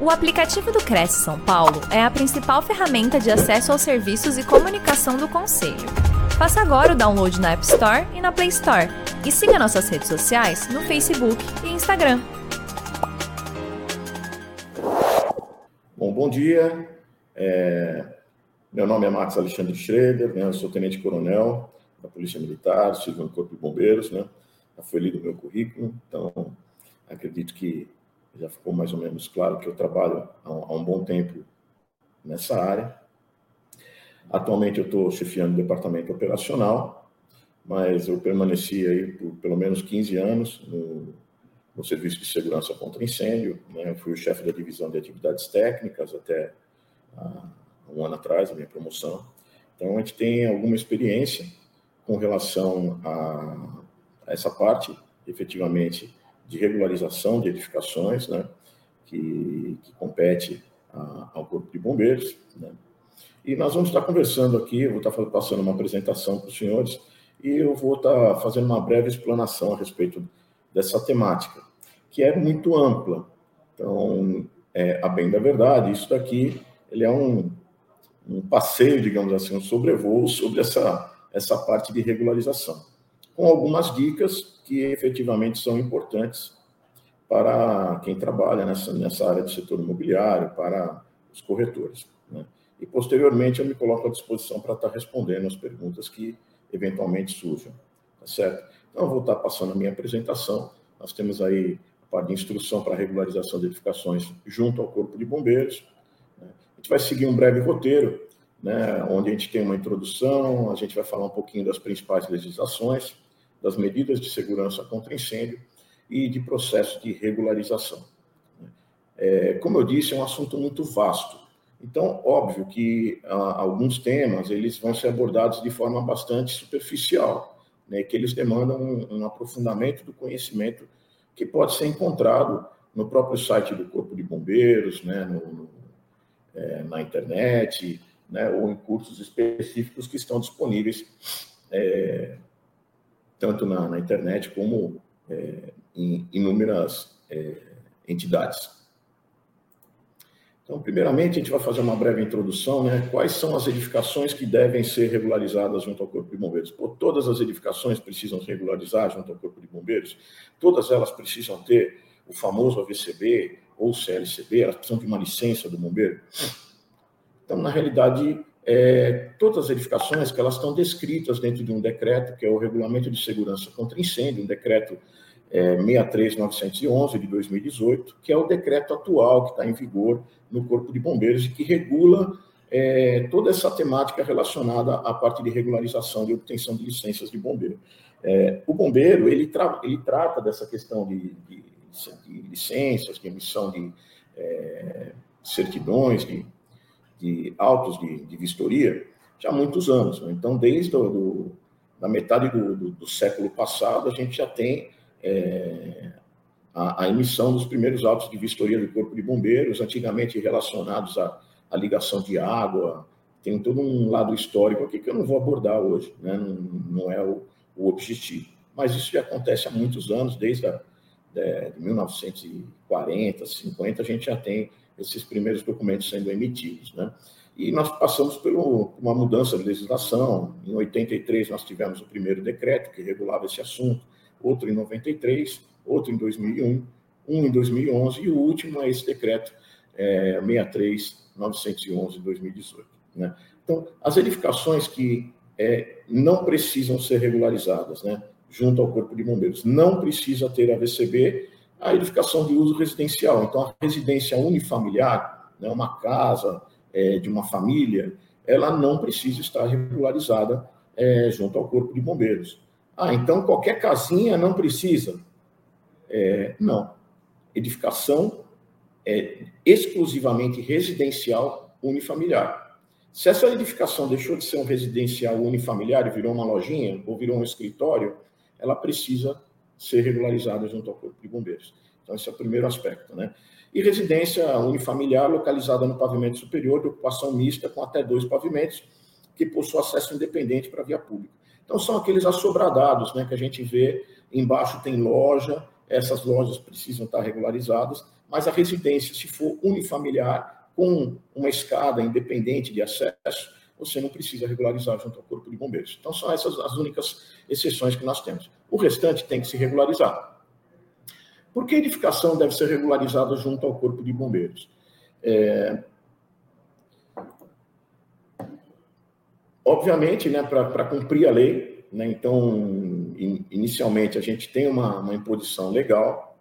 O aplicativo do Cresce São Paulo é a principal ferramenta de acesso aos serviços e comunicação do Conselho. Faça agora o download na App Store e na Play Store. E siga nossas redes sociais no Facebook e Instagram. Bom, bom dia. É... Meu nome é Marcos Alexandre Schroeder, né? eu sou tenente-coronel da Polícia Militar, sirvo no Corpo de Bombeiros, né? já foi lido o meu currículo, então acredito que já ficou mais ou menos claro que eu trabalho há um, há um bom tempo nessa área. Atualmente eu estou chefiando o departamento operacional, mas eu permaneci aí por pelo menos 15 anos no, no Serviço de Segurança contra Incêndio. Né? Eu fui o chefe da divisão de atividades técnicas até ah, um ano atrás, a minha promoção. Então a gente tem alguma experiência com relação a, a essa parte, efetivamente, de regularização de edificações, né, que, que compete a, ao Corpo de Bombeiros. Né. E nós vamos estar conversando aqui, vou estar passando uma apresentação para os senhores e eu vou estar fazendo uma breve explanação a respeito dessa temática, que é muito ampla. Então, é, a bem da verdade, isso daqui ele é um, um passeio, digamos assim, um sobrevoo sobre essa, essa parte de regularização, com algumas dicas que efetivamente são importantes para quem trabalha nessa, nessa área do setor imobiliário, para os corretores. Né? E, posteriormente, eu me coloco à disposição para estar respondendo as perguntas que eventualmente surjam. Tá certo? Então, eu vou estar passando a minha apresentação. Nós temos aí a parte de instrução para regularização de edificações junto ao Corpo de Bombeiros. Né? A gente vai seguir um breve roteiro, né, onde a gente tem uma introdução, a gente vai falar um pouquinho das principais legislações, das medidas de segurança contra incêndio e de processo de regularização. É, como eu disse, é um assunto muito vasto. Então, óbvio que ah, alguns temas eles vão ser abordados de forma bastante superficial, né, que eles demandam um, um, aprofundamento do conhecimento que pode ser encontrado no próprio site do Corpo de Bombeiros, né, no, no, é, na internet, né, ou em cursos específicos que estão disponíveis é, tanto na, na internet como é, em inúmeras é, entidades. Então, primeiramente, a gente vai fazer uma breve introdução, né? Quais são as edificações que devem ser regularizadas junto ao Corpo de Bombeiros? Pô, todas as edificações precisam regularizar junto ao Corpo de Bombeiros? Todas elas precisam ter o famoso AVCB ou CLCB? Elas precisam de uma licença do bombeiro? Então, na realidade, é, todas as edificações que elas estão descritas dentro de um decreto, que é o Regulamento de Segurança contra Incêndio, um decreto é, 63911 de 2018, que é o decreto atual que está em vigor no Corpo de Bombeiros e que regula é, toda essa temática relacionada à parte de regularização de obtenção de licenças de bombeiro. É, o bombeiro ele, tra ele trata dessa questão de, de, de licenças, de emissão de é, certidões, de de autos de, de vistoria já há muitos anos. Né? Então, desde do, da metade do, do, do, século passado, a gente já tem é, a, a, emissão dos primeiros autos de vistoria do Corpo de Bombeiros, antigamente relacionados à, à ligação de água. Tem todo um lado histórico aqui que eu não vou abordar hoje, né? não, não é o, o objetivo. Mas isso já acontece há muitos anos, desde a, de 1940, 50, a gente já tem esses primeiros documentos sendo emitidos. Né? E nós passamos por uma mudança de legislação. Em 83, nós tivemos o primeiro decreto que regulava esse assunto, outro em 93, outro em 2001, um em 2011 e o último é esse decreto é, 63-911 de 2018. Né? Então, as edificações que é, não precisam ser regularizadas, né, junto ao Corpo de Bombeiros, não precisa ter a VCB a edificação de uso residencial. Então, a residência unifamiliar, né, uma casa é, de uma família, ela não precisa estar regularizada é, junto ao Corpo de Bombeiros. Ah, então qualquer casinha não precisa? É, não. Edificação é exclusivamente residencial unifamiliar. Se essa edificação deixou de ser um residencial unifamiliar e virou uma lojinha ou virou um escritório, ela precisa ser regularizada junto ao Corpo de Bombeiros. Então, esse é o primeiro aspecto. Né? E residência unifamiliar localizada no pavimento superior de ocupação mista com até dois pavimentos, que possui acesso independente para a via pública. Então, são aqueles assobradados né, que a gente vê embaixo tem loja, essas lojas precisam estar regularizadas, mas a residência, se for unifamiliar, com uma escada independente de acesso, você não precisa regularizar junto ao Corpo de Bombeiros. Então, são essas as únicas exceções que nós temos. O restante tem que se regularizar. Por que a edificação deve ser regularizada junto ao Corpo de Bombeiros? É... Obviamente, né, para cumprir a lei, né, então, in, inicialmente, a gente tem uma, uma imposição legal,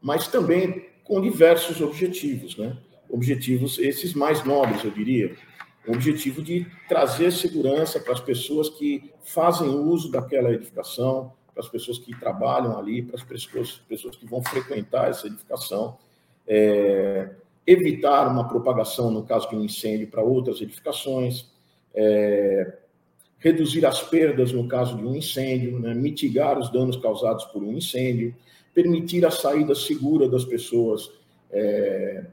mas também com diversos objetivos, né? Objetivos esses mais nobres, eu diria. O objetivo de trazer segurança para as pessoas que fazem uso daquela edificação, para as pessoas que trabalham ali, para as pessoas, pessoas que vão frequentar essa edificação, é, evitar uma propagação, no caso de um incêndio, para outras edificações, é, reduzir as perdas no caso de um incêndio, né, mitigar os danos causados por um incêndio, permitir a saída segura das pessoas é,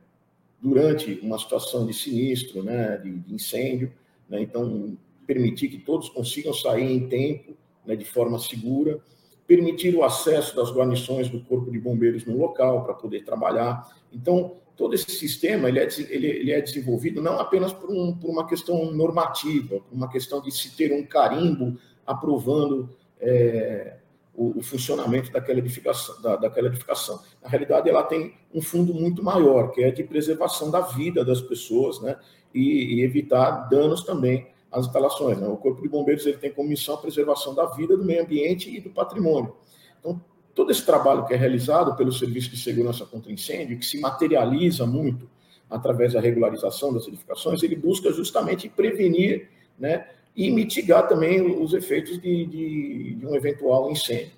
durante uma situação de sinistro, né, de, de incêndio, né, então permitir que todos consigam sair em tempo, né, de forma segura, permitir o acesso das guarnições do Corpo de Bombeiros no local para poder trabalhar. Então, todo esse sistema ele é, ele, ele é desenvolvido não apenas por, um, por, uma questão normativa, por uma questão de se ter um carimbo aprovando é, o, o funcionamento daquela edificação, da, daquela edificação. Na realidade, ela tem um fundo muito maior, que é de preservação da vida das pessoas, né? E, e evitar danos também às instalações. Né? O Corpo de Bombeiros ele tem como missão a preservação da vida, do meio ambiente e do patrimônio. Então, todo esse trabalho que é realizado pelo Serviço de Segurança contra Incêndio, que se materializa muito através da regularização das edificações, ele busca justamente prevenir né, e mitigar também os efeitos de, de, de um eventual incêndio.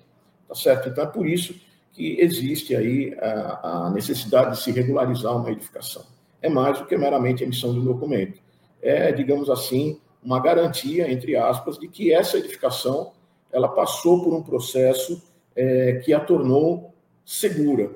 Tá certo? Então é por isso que existe aí a, a, necessidade de se regularizar uma edificação. É mais do que meramente a emissão de um documento. É, digamos assim, uma garantia, entre aspas, de que essa edificação ela passou por um processo é, que a tornou segura.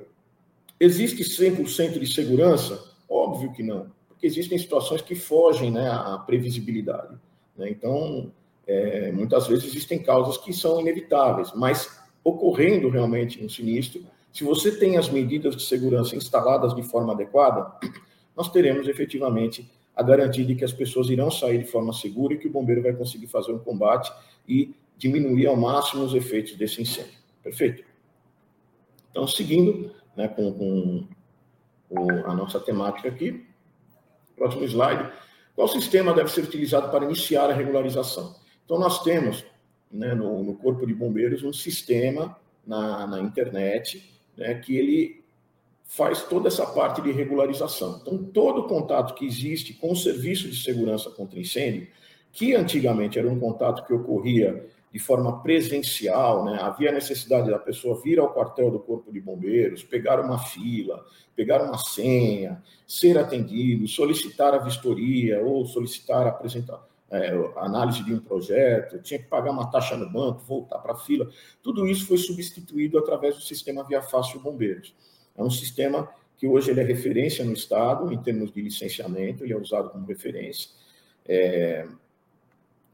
Existe 100% de segurança? Óbvio que não, porque existem situações que fogem né, à previsibilidade. Né? Então, é, muitas vezes existem causas que são inevitáveis, mas ocorrendo realmente um sinistro, se você tem as medidas de segurança instaladas de forma adequada, nós teremos efetivamente a garantia de que as pessoas irão sair de forma segura e que o bombeiro vai conseguir fazer um combate e diminuir ao máximo os efeitos desse incêndio. Perfeito? Então, seguindo né, com, com o, a nossa temática aqui, próximo slide. Qual sistema deve ser utilizado para iniciar a regularização? Então, nós temos né, no, no, Corpo de Bombeiros um sistema na, na internet né, que ele faz toda essa parte de regularização. Então, todo contato que existe com o Serviço de Segurança contra Incêndio, que antigamente era um contato que ocorria de forma presencial, né? havia necessidade da pessoa vir ao quartel do Corpo de Bombeiros, pegar uma fila, pegar uma senha, ser atendido, solicitar a vistoria ou solicitar apresentar, é, análise de um projeto, tinha que pagar uma taxa no banco, voltar para a fila. Tudo isso foi substituído através do sistema Via Fácil Bombeiros. É um sistema que hoje ele é referência no Estado em termos de licenciamento, ele é usado como referência. É,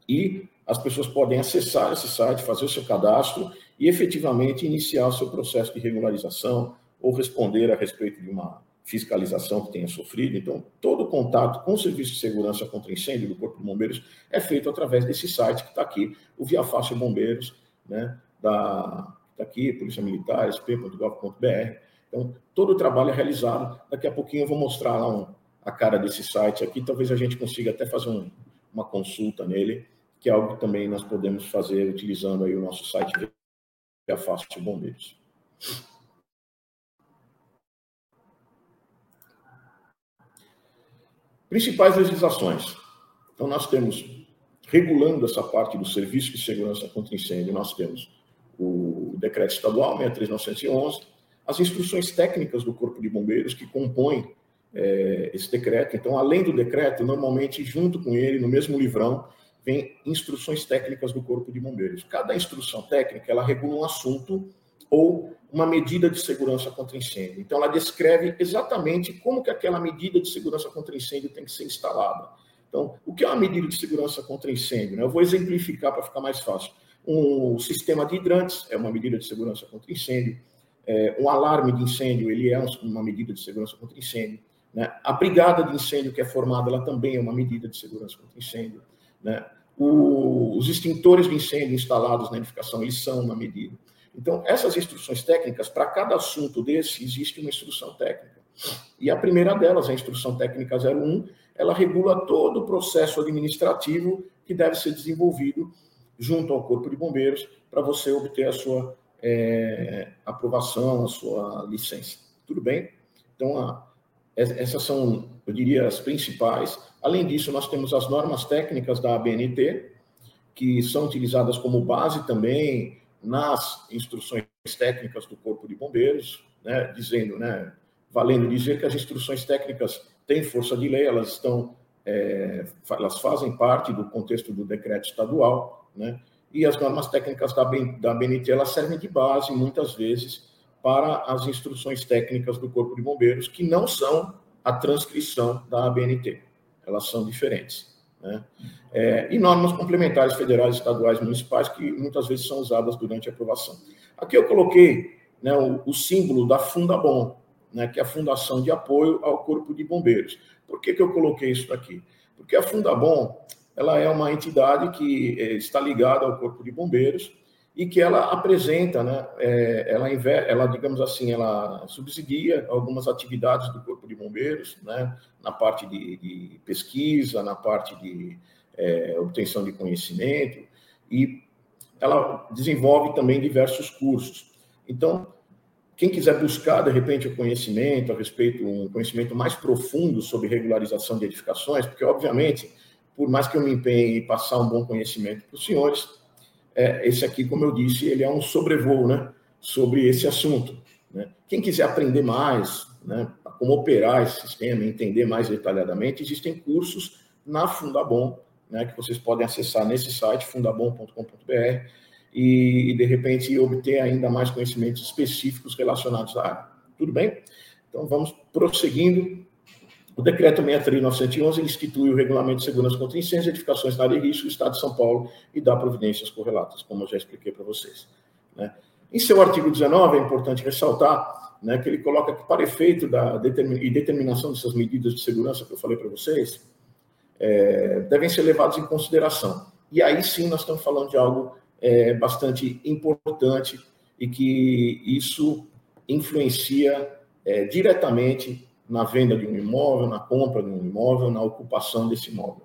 e as pessoas podem acessar esse site, fazer o seu cadastro e efetivamente iniciar o seu processo de regularização ou responder a respeito de uma fiscalização que tenha sofrido. Então, todo o contato com o Serviço de Segurança contra Incêndio do Corpo de Bombeiros é feito através desse site que está aqui, o Via Fácil Bombeiros, né, da, está aqui, Polícia Militar, sp.gov.br. Então, todo o trabalho é realizado. Daqui a pouquinho eu vou mostrar lá um, a cara desse site aqui, talvez a gente consiga até fazer um, uma consulta nele que é algo que também nós podemos fazer utilizando aí o nosso site Via Fácil Bombeiros. Principais legislações. Então, nós temos, regulando essa parte do Serviço de Segurança contra Incêndio, nós temos o Decreto Estadual 63911, as instruções técnicas do Corpo de Bombeiros que compõem é, esse decreto. Então, além do decreto, normalmente, junto com ele, no mesmo livrão, vem instruções técnicas do Corpo de Bombeiros. Cada instrução técnica, ela regula um assunto ou uma medida de segurança contra incêndio. Então, ela descreve exatamente como que aquela medida de segurança contra incêndio tem que ser instalada. Então, o que é uma medida de segurança contra incêndio? Eu vou exemplificar para ficar mais fácil. Um sistema de hidrantes é uma medida de segurança contra incêndio. É, um alarme de incêndio, ele é uma medida de segurança contra incêndio. Né? A brigada de incêndio que é formada, ela também é uma medida de segurança contra incêndio. Né? O, os extintores de incêndio instalados na edificação, eles são uma medida. Então, essas instruções técnicas, para cada assunto desse, existe uma instrução técnica. E a primeira delas, a instrução técnica 01, ela regula todo o processo administrativo que deve ser desenvolvido junto ao Corpo de Bombeiros para você obter a sua é, aprovação, a sua licença. Tudo bem? Então, a, essas são, eu diria, as principais. Além disso, nós temos as normas técnicas da ABNT, que são utilizadas como base também nas instruções técnicas do Corpo de Bombeiros, né, dizendo, né, valendo dizer que as instruções técnicas têm força de lei, elas estão, é, elas fazem parte do contexto do decreto estadual, né, e as normas técnicas da, da BNT elas servem de base, muitas vezes, para as instruções técnicas do Corpo de Bombeiros, que não são a transcrição da ABNT, elas são diferentes. Né? É, e normas complementares federais, estaduais, municipais, que muitas vezes são usadas durante a aprovação. Aqui eu coloquei né, o, o, símbolo da Fundabom, né, que é a Fundação de Apoio ao Corpo de Bombeiros. Por que, que eu coloquei isso aqui? Porque a Fundabom ela é uma entidade que é, está ligada ao Corpo de Bombeiros e que ela apresenta, né, é, ela, ela, digamos assim, ela subsidia algumas atividades do Corpo de Bombeiros, né, na parte de, de pesquisa, na parte de é, obtenção de conhecimento, e ela desenvolve também diversos cursos. Então, quem quiser buscar, de repente, o conhecimento a respeito, um conhecimento mais profundo sobre regularização de edificações, porque, obviamente, por mais que eu me empenhe em passar um bom conhecimento para os senhores, é, esse aqui, como eu disse, ele é um sobrevoo né, sobre esse assunto. Né? Quem quiser aprender mais, né, como operar esse sistema, entender mais detalhadamente, existem cursos na Fundabom, né, que vocês podem acessar nesse site, fundabom.com.br, e, e, de repente obter ainda mais conhecimentos específicos relacionados à área. Tudo bem? Então vamos prosseguindo o decreto 63911 institui o regulamento de segurança contra incêndios edificações na área de risco do Estado de São Paulo e dá providências correlatas, como eu já expliquei para vocês. Né? Em seu artigo 19, é importante ressaltar né, que ele coloca que, para efeito da determin e determinação dessas medidas de segurança que eu falei para vocês, é, devem ser levados em consideração. E aí sim nós estamos falando de algo é, bastante importante e que isso influencia é, diretamente na venda de um imóvel, na compra de um imóvel, na ocupação desse imóvel.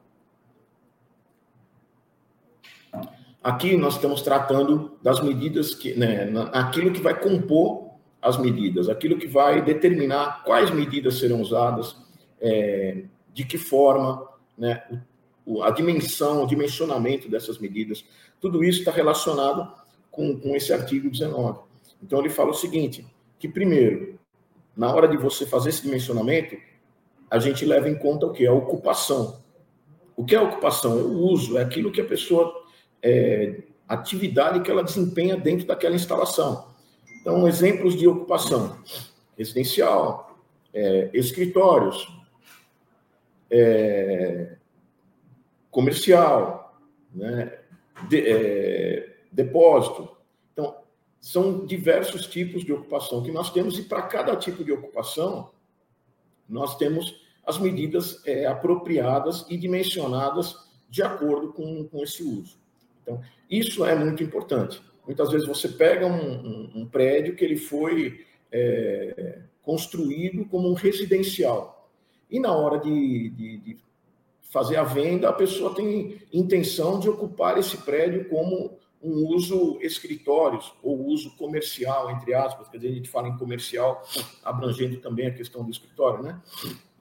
Aqui nós estamos tratando das medidas que, né, aquilo que vai compor as medidas, aquilo que vai determinar quais medidas serão usadas, é, de que forma, né, o, a dimensão, o dimensionamento dessas medidas, tudo isso está relacionado com, com esse artigo 19. Então ele fala o seguinte, que primeiro, na hora de você fazer esse dimensionamento, a gente leva em conta o que? A ocupação. O que é ocupação? É o uso, é aquilo que a pessoa, é, atividade que ela desempenha dentro daquela instalação. Então, exemplos de ocupação: residencial, é, escritórios, é, comercial, né, de, é, depósito, são diversos tipos de ocupação que nós temos, e para cada tipo de ocupação, nós temos as medidas é, apropriadas e dimensionadas de acordo com, com esse uso. Então, isso é muito importante. Muitas vezes você pega um, um, um prédio que ele foi é, construído como um residencial, e na hora de, de, de fazer a venda, a pessoa tem intenção de ocupar esse prédio como um uso escritórios ou uso comercial, entre aspas, quer dizer, a gente fala em comercial, abrangendo também a questão do escritório, né?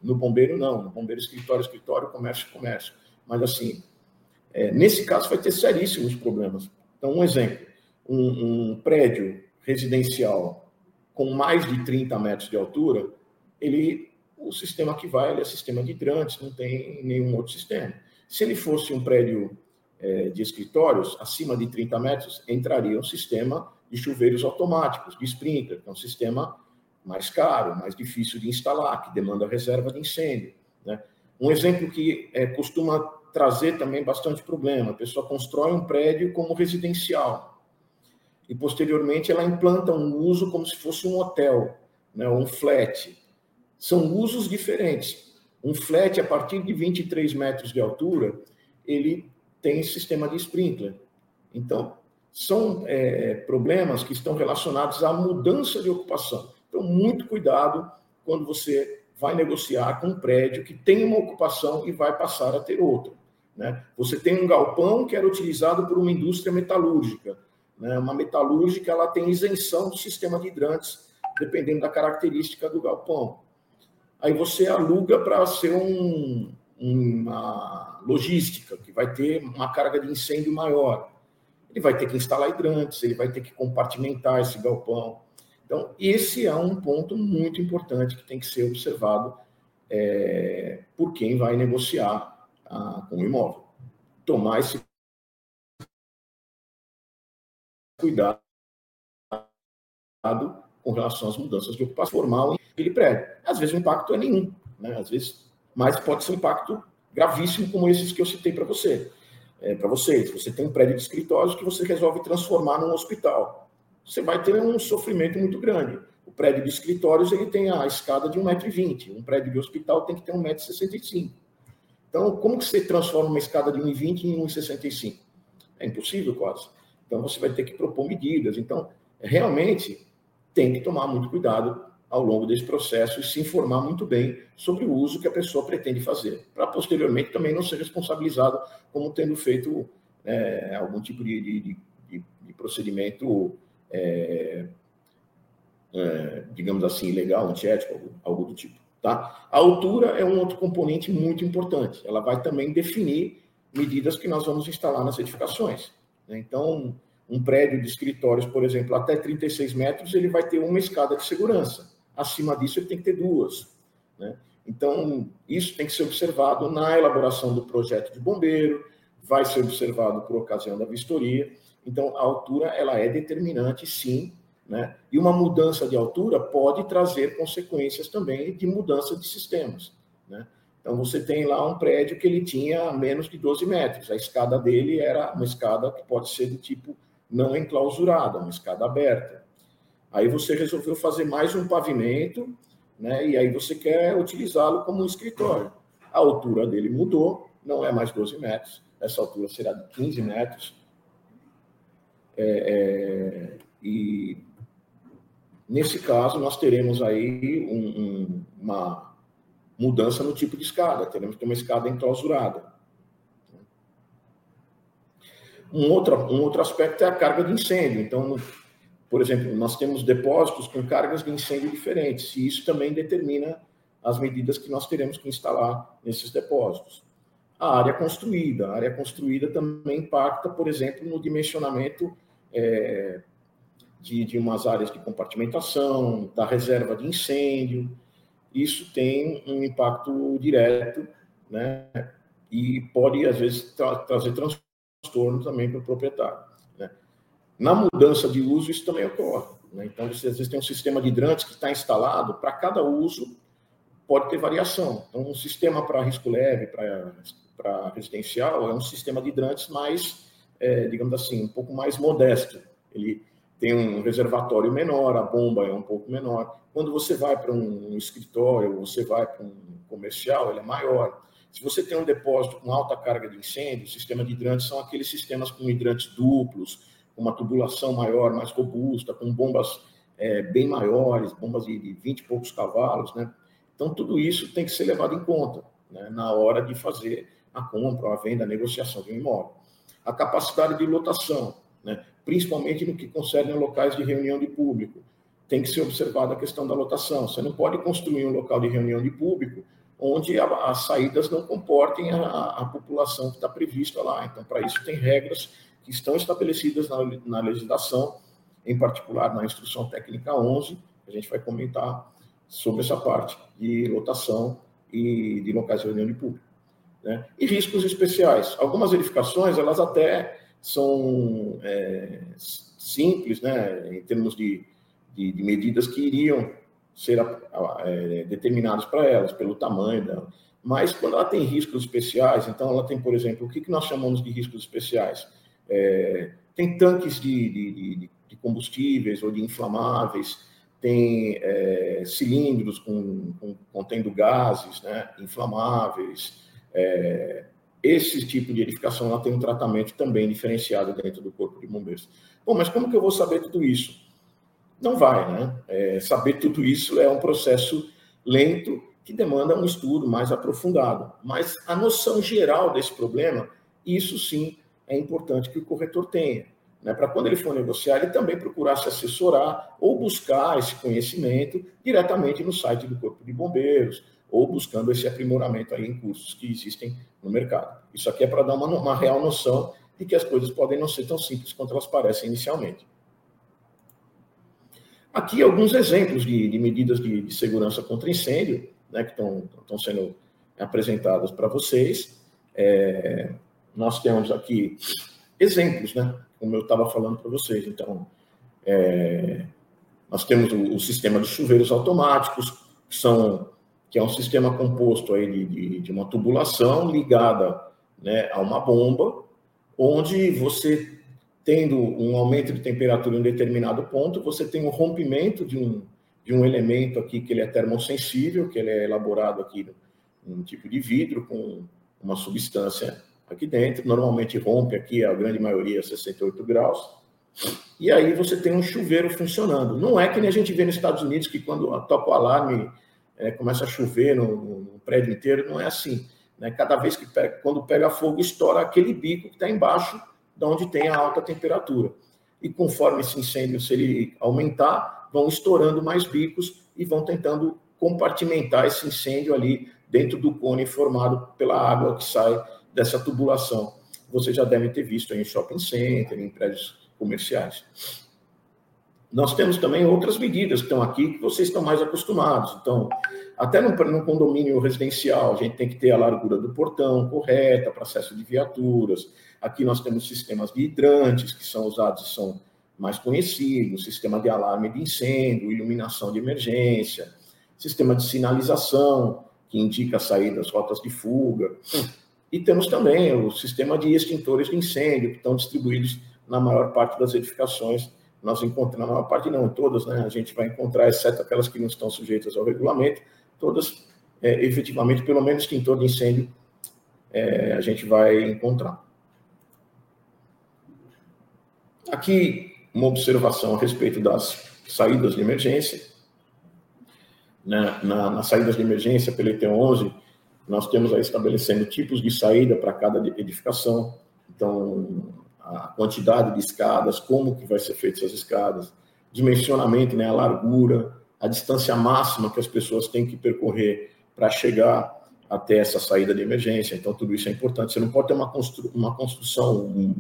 No bombeiro, não. No bombeiro, escritório, escritório, comércio, comércio. Mas, assim, é, nesse caso vai ter seríssimos problemas. Então, um exemplo: um, um prédio residencial com mais de 30 metros de altura, ele, o sistema que vai é sistema de hidrantes, não tem nenhum outro sistema. Se ele fosse um prédio de escritórios, acima de 30 metros, entraria um sistema de chuveiros automáticos, de sprinkler, que é um sistema mais caro, mais difícil de instalar, que demanda reserva de incêndio. Né? Um exemplo que é, costuma trazer também bastante problema: a pessoa constrói um prédio como residencial. e posteriormente ela implanta um uso como se fosse um hotel, né, um flat. São usos diferentes. Um flat, a partir de 23 metros de altura, ele tem sistema de sprinkler. Então, são é, problemas que estão relacionados à mudança de ocupação. Então, muito cuidado quando você vai negociar com um prédio que tem uma ocupação e vai passar a ter outra. Né? Você tem um galpão que era utilizado por uma indústria metalúrgica. Né? Uma metalúrgica ela tem isenção do sistema de hidrantes, dependendo da característica do galpão. Aí você aluga para ser um, uma logística, que vai ter uma carga de incêndio maior. Ele vai ter que instalar hidrantes, ele vai ter que compartimentar esse galpão. Então, esse é um ponto muito importante que tem que ser observado é, por quem vai negociar a, com o imóvel. Tomar esse cuidado com relação às mudanças de ocupação formal em aquele prédio. Às vezes o impacto é nenhum, né? às vezes, mas pode ser um impacto gravíssimo como esses que eu citei para você. É, para vocês, você tem um prédio de escritórios que você resolve transformar num hospital. Você vai ter um sofrimento muito grande. O prédio de escritórios ele tem a escada de 1,20m. Um prédio de hospital tem que ter 1,65m. Então, como que você transforma uma escada de 1,20 em 1,65? É impossível quase. Então, você vai ter que propor medidas. Então, realmente, tem que tomar muito cuidado ao longo desse processo e se informar muito bem sobre o uso que a pessoa pretende fazer, para posteriormente também não ser responsabilizado como tendo feito é, algum tipo de, de, de, de procedimento, é, é, digamos assim, ilegal, antiético, algo, algo do tipo. Tá? A altura é um outro componente muito importante. Ela vai também definir medidas que nós vamos instalar nas edificações. Né? Então, um prédio de escritórios, por exemplo, até 36 metros, ele vai ter uma escada de segurança acima disso ele tem que ter duas. Né? Então, isso tem que ser observado na elaboração do projeto de bombeiro, vai ser observado por ocasião da vistoria. Então, a altura ela é determinante, sim, né? E uma mudança de altura pode trazer consequências também de mudança de sistemas, né? Então, você tem lá um prédio que ele tinha menos de 12 metros. A escada dele era uma escada que pode ser do tipo não enclausurada, uma escada aberta. Aí você resolveu fazer mais um pavimento, né? E aí você quer utilizá-lo como um escritório. A altura dele mudou, não é mais 12 metros, essa altura será de 15 metros. É, é, e nesse caso nós teremos aí um, um, uma mudança no tipo de escada, teremos uma escada enclausurada. Um outro, um outro aspecto é a carga de incêndio. Então, por exemplo, nós temos depósitos com cargas de incêndio diferentes, e isso também determina as medidas que nós teremos que instalar nesses depósitos. A área construída. A área construída também impacta, por exemplo, no dimensionamento é, de, de umas áreas de compartimentação, da reserva de incêndio. Isso tem um impacto direto, né? E pode, às vezes, tra trazer transtorno também para o proprietário. Na mudança de uso, isso também ocorre. Né? Então, você às vezes tem um sistema de hidrantes que está instalado, para cada uso pode ter variação. Então, um sistema para risco leve, para residencial, é um sistema de hidrantes mais, é, digamos assim, um pouco mais modesto. Ele tem um reservatório menor, a bomba é um pouco menor. Quando você vai para um escritório, você vai para um comercial, ele é maior. Se você tem um depósito com alta carga de incêndio, o sistema de hidrantes são aqueles sistemas com hidrantes duplos, uma tubulação maior, mais robusta, com bombas é, bem maiores, bombas de, de 20 e poucos cavalos, né? Então, tudo isso tem que ser levado em conta né, na hora de fazer a compra, a venda, a negociação de um imóvel. A capacidade de lotação, né, principalmente no que concerne a locais de reunião de público, tem que ser observada a questão da lotação. Você não pode construir um local de reunião de público onde as saídas não comportem a, a população que está prevista lá. Então, para isso, tem regras que estão estabelecidas na, na legislação, em particular na Instrução Técnica 11, a gente vai comentar sobre essa parte de lotação e de locais de reunião de público. Né? E riscos especiais. Algumas edificações, elas até são é, simples, né, em termos de, de, de, medidas que iriam ser é, determinadas para elas, pelo tamanho dela. Mas quando ela tem riscos especiais, então ela tem, por exemplo, o que, que nós chamamos de riscos especiais? É, tem tanques de, de, de, combustíveis ou de inflamáveis, tem é, cilindros com, com, contendo gases né, inflamáveis. É, esse tipo de edificação ela tem um tratamento também diferenciado dentro do Corpo de Bombeiros. Bom, mas como que eu vou saber tudo isso? Não vai, né? É, saber tudo isso é um processo lento que demanda um estudo mais aprofundado. Mas a noção geral desse problema, isso sim é importante que o corretor tenha né, para quando ele for negociar, ele também procurar se assessorar ou buscar esse conhecimento diretamente no site do Corpo de Bombeiros, ou buscando esse aprimoramento aí em cursos que existem no mercado. Isso aqui é para dar uma, uma real noção de que as coisas podem não ser tão simples quanto elas parecem inicialmente. Aqui alguns exemplos de, de medidas de, de, segurança contra incêndio, né, que estão, sendo apresentadas para vocês. É, nós temos aqui exemplos, né? como eu estava falando para vocês. Então, é, nós temos o, o, sistema de chuveiros automáticos, que, são, que é um sistema composto aí de, de, de uma tubulação ligada né, a uma bomba, onde você, tendo um aumento de temperatura em um determinado ponto, você tem um rompimento de um, de um elemento aqui que ele é termossensível, que ele é elaborado aqui um tipo de vidro com uma substância aqui dentro, normalmente rompe aqui, a grande maioria, 68 graus, e aí você tem um chuveiro funcionando. Não é que nem a gente vê nos Estados Unidos, que quando toca o alarme, é, começa a chover no, no, prédio inteiro, não é assim. Né? Cada vez que pega, quando pega fogo, estoura aquele bico que está embaixo, de onde tem a alta temperatura. E conforme esse incêndio, se ele aumentar, vão estourando mais bicos e vão tentando compartimentar esse incêndio ali dentro do cone formado pela água que sai dessa tubulação. Você já deve ter visto em shopping center, em prédios comerciais. Nós temos também outras medidas que estão aqui que vocês estão mais acostumados. Então, até no, no condomínio residencial, a gente tem que ter a largura do portão correta para acesso de viaturas. Aqui nós temos sistemas de hidrantes que são usados e são mais conhecidos, sistema de alarme de incêndio, iluminação de emergência, sistema de sinalização que indica saídas, rotas de fuga. E temos também o sistema de extintores de incêndio, que estão distribuídos na maior parte das edificações. Nós encontramos, na maior parte não, todas, né? A gente vai encontrar, exceto aquelas que não estão sujeitas ao regulamento, todas, é, efetivamente, pelo menos extintor de incêndio, é, a gente vai encontrar. Aqui, uma observação a respeito das saídas de emergência. Na, na, nas saídas de emergência pela ET11, nós temos aí estabelecendo tipos de saída para cada edificação, então a quantidade de escadas, como que vai ser feitas essas escadas, dimensionamento, né, a largura, a distância máxima que as pessoas têm que percorrer para chegar até essa saída de emergência. Então tudo isso é importante. Você não pode ter uma, constru uma construção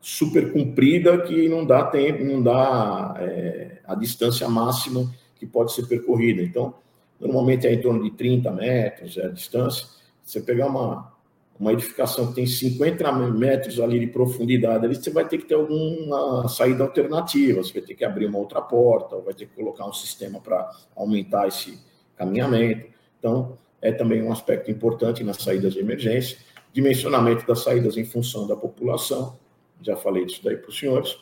super comprida que não dá tempo, não dá é, a distância máxima que pode ser percorrida. Então normalmente é em torno de 30 metros é a distância. Você pegar uma, uma edificação que tem 50 metros ali de profundidade, ali você vai ter que ter alguma saída alternativa, você vai ter que abrir uma outra porta, ou vai ter que colocar um sistema para aumentar esse caminhamento. Então, é também um aspecto importante nas saídas de emergência. Dimensionamento das saídas em função da população, já falei disso daí para os senhores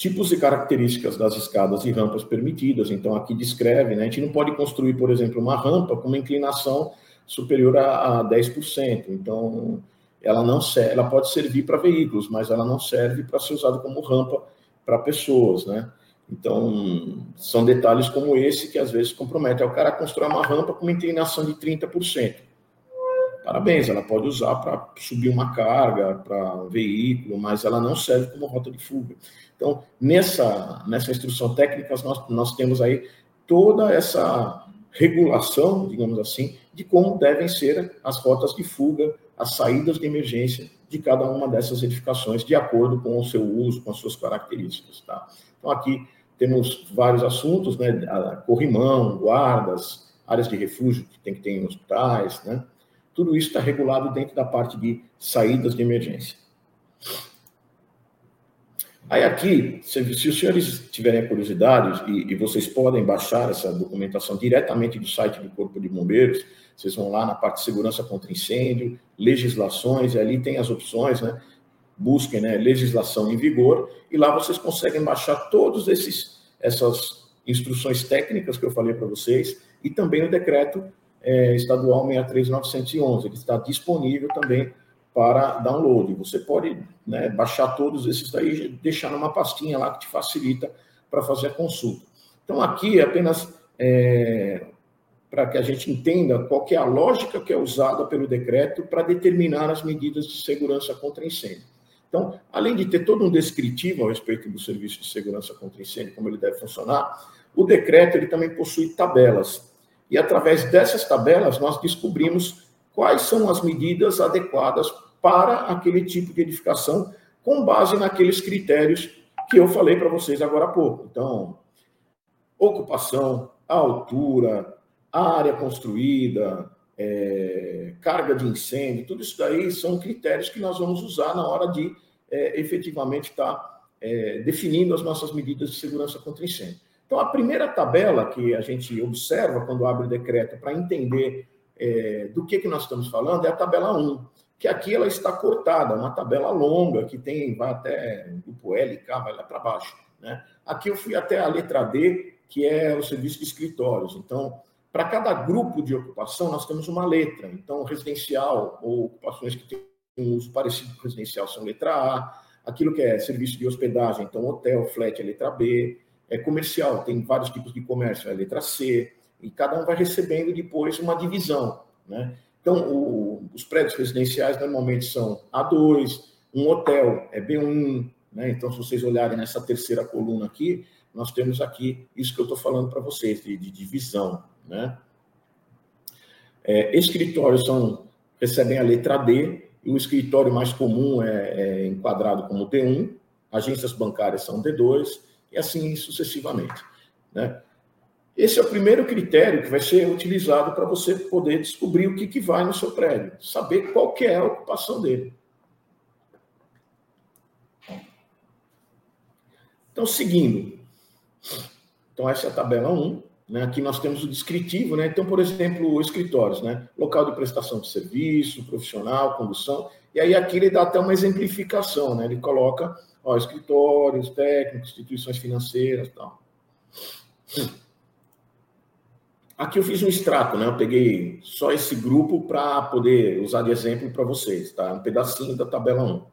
tipos e características das escadas e rampas permitidas. Então, aqui descreve, né? A gente não pode construir, por exemplo, uma rampa com uma inclinação superior a, a 10%. Então, ela não serve, ela pode servir para veículos, mas ela não serve para ser usada como rampa para pessoas, né? Então, são detalhes como esse que às vezes comprometem. O cara constrói uma rampa com uma inclinação de 30%. Parabéns, ela pode usar para subir uma carga, para veículo, mas ela não serve como rota de fuga. Então, nessa, nessa instrução técnica, nós, nós temos aí toda essa regulação, digamos assim, de como devem ser as rotas de fuga, as saídas de emergência de cada uma dessas edificações, de acordo com o seu uso, com as suas características. Tá? Então, aqui temos vários assuntos, né? corrimão, guardas, áreas de refúgio que tem que ter em hospitais, né? Tudo isso está regulado dentro da parte de saídas de emergência. Aí aqui, se, se os senhores tiverem curiosidade, e, e, vocês podem baixar essa documentação diretamente do site do Corpo de Bombeiros, vocês vão lá na parte de segurança contra incêndio, legislações, e ali tem as opções, né? busquem né, legislação em vigor, e lá vocês conseguem baixar todos esses essas instruções técnicas que eu falei para vocês, e também o decreto é, estadual 63911, ele está disponível também para download. Você pode né, baixar todos esses daí e deixar numa pastinha lá que te facilita para fazer a consulta. Então, aqui é apenas é, para que a gente entenda qual é a lógica que é usada pelo decreto para determinar as medidas de segurança contra incêndio. Então, além de ter todo um descritivo a respeito do serviço de segurança contra incêndio, como ele deve funcionar, o decreto ele também possui tabelas. E através dessas tabelas nós descobrimos quais são as medidas adequadas para aquele tipo de edificação, com base naqueles critérios que eu falei para vocês agora há pouco. Então, ocupação, altura, área construída, é, carga de incêndio, tudo isso daí são critérios que nós vamos usar na hora de é, efetivamente estar tá, é, definindo as nossas medidas de segurança contra incêndio. Então, a primeira tabela que a gente observa quando abre o decreto para entender é, do que, que nós estamos falando é a tabela 1, que aqui ela está cortada, uma tabela longa que tem, vai até grupo L, K, vai lá para baixo. Né? Aqui eu fui até a letra D, que é o serviço de escritórios. Então, para cada grupo de ocupação, nós temos uma letra. Então, residencial ou ocupações que têm um uso parecido com residencial são letra A. Aquilo que é serviço de hospedagem, então hotel, flat é letra B. É comercial, tem vários tipos de comércio, é letra C e cada um vai recebendo depois uma divisão. Né? Então, o, os prédios residenciais normalmente são A2, um hotel é B1. Né? Então, se vocês olharem nessa terceira coluna aqui, nós temos aqui isso que eu estou falando para vocês, de, de, divisão. Né? É, escritórios são, recebem a letra D, e o escritório mais comum é, é enquadrado como D1, agências bancárias são D2, e assim sucessivamente. Né? Esse é o primeiro critério que vai ser utilizado para você poder descobrir o que, que vai no seu prédio, saber qual que é a ocupação dele. Então, seguindo. Então, essa é a tabela 1. Né? Aqui nós temos o descritivo. Né? Então, por exemplo, escritórios. Né? Local de prestação de serviço, profissional, condução. E aí aqui ele dá até uma exemplificação. Né? Ele coloca ó, escritórios, técnicos, instituições financeiras e tal. Aqui eu fiz um extrato, né? Eu peguei só esse grupo para poder usar de exemplo para vocês, tá? Um pedacinho da tabela 1.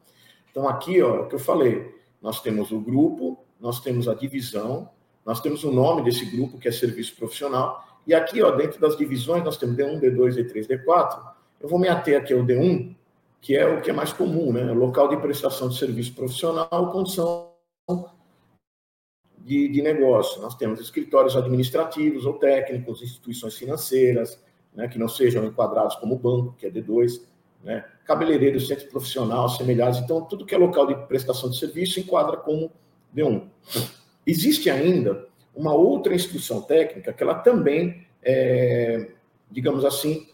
Então, aqui, ó, o que eu falei, nós temos o grupo, nós temos a divisão, nós temos o nome desse grupo, que é serviço profissional, e aqui, ó, dentro das divisões, nós temos D1, D2, D3, D4. Eu vou me ater aqui ao D1, que é o que é mais comum, né? Local de prestação de serviço profissional, condição de, de negócio. Nós temos escritórios administrativos ou técnicos, instituições financeiras, né, que não sejam enquadrados como banco, que é D2, né, cabeleireiro, centro profissional, semelhantes. Então, tudo que é local de prestação de serviço enquadra como D1. Existe ainda uma outra instrução técnica que ela também, é, digamos assim,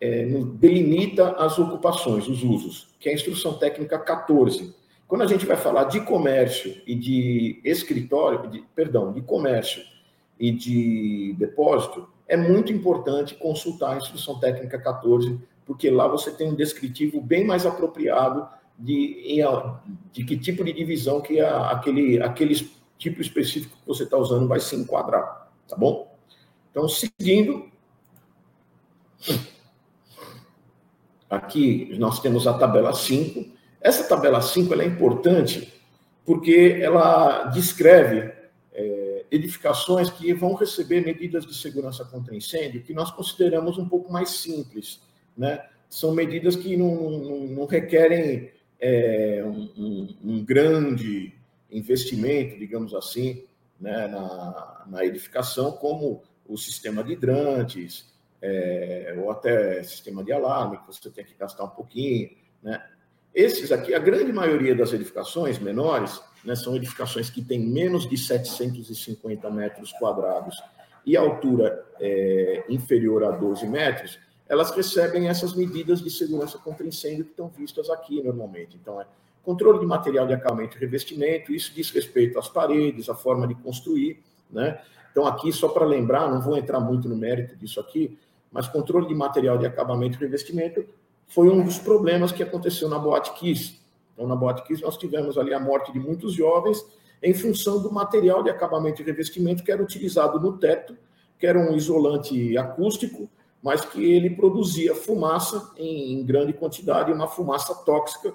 é, delimita as ocupações, os usos, que é a instrução técnica 14, quando a gente vai falar de comércio e de escritório, de, perdão, de comércio e de depósito, é muito importante consultar a instrução técnica 14, porque lá você tem um descritivo bem mais apropriado de, de que tipo de divisão que a, aquele, aquele tipo específico que você está usando vai se enquadrar, tá bom? Então, seguindo, aqui nós temos a tabela 5, essa tabela 5 é importante porque ela descreve é, edificações que vão receber medidas de segurança contra incêndio que nós consideramos um pouco mais simples. Né? São medidas que não, não, não requerem é, um, um, grande investimento, digamos assim, né, na, na, edificação, como o sistema de hidrantes, é, ou até sistema de alarme, que você tem que gastar um pouquinho. Né? Esses aqui, a grande maioria das edificações menores, né, são edificações que têm menos de 750 metros quadrados e altura é, inferior a 12 metros, elas recebem essas medidas de segurança contra incêndio que estão vistas aqui normalmente. Então, é controle de material de acabamento e revestimento, isso diz respeito às paredes, à forma de construir, né? Então, aqui, só para lembrar, não vou entrar muito no mérito disso aqui, mas controle de material de acabamento e revestimento foi um dos problemas que aconteceu na Boate Kiss, Então, na Boate Kiss, nós tivemos ali a morte de muitos jovens em função do material de acabamento e revestimento que era utilizado no teto, que era um isolante acústico, mas que ele produzia fumaça em, grande quantidade, uma fumaça tóxica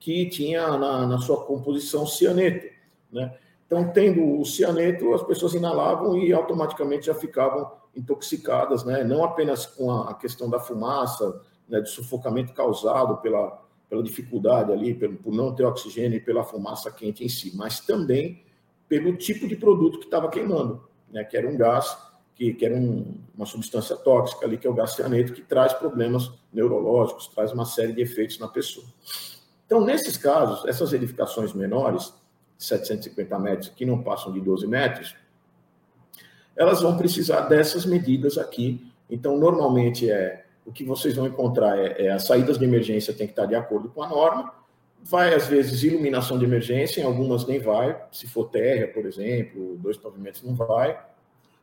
que tinha na, na sua composição cianeto. Né? Então, tendo o cianeto, as pessoas inalavam e automaticamente já ficavam intoxicadas, né? não apenas com a questão da fumaça, né, de sufocamento causado pela, pela dificuldade ali, por, por não ter oxigênio e pela fumaça quente em si, mas também pelo tipo de produto que estava queimando, né, que era um gás, que, que era um, uma substância tóxica ali, que é o gás cianeto, que traz problemas neurológicos, traz uma série de efeitos na pessoa. Então, nesses casos, essas edificações menores, 750 metros, que não passam de 12 metros, elas vão precisar dessas medidas aqui. Então, normalmente é o que vocês vão encontrar é, é as saídas de emergência tem que estar de acordo com a norma. Vai, às vezes, iluminação de emergência, em algumas nem vai. Se for terra, por exemplo, dois pavimentos não vai.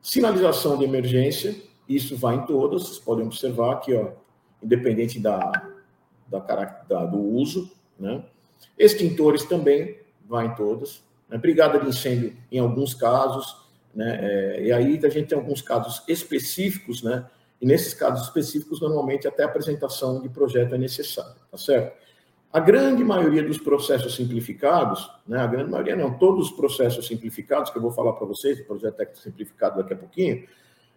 Sinalização de emergência, isso vai em todas. Vocês podem observar aqui, ó, independente da, da, da do uso. Né? Extintores também vai em todas. Né? Brigada de incêndio em alguns casos. Né? É, e aí a gente tem alguns casos específicos, né? E nesses casos específicos, normalmente até a apresentação de projeto é necessária, tá certo? A grande maioria dos processos simplificados, né, a grande maioria não, todos os processos simplificados, que eu vou falar para vocês, o projeto técnico simplificado daqui a pouquinho,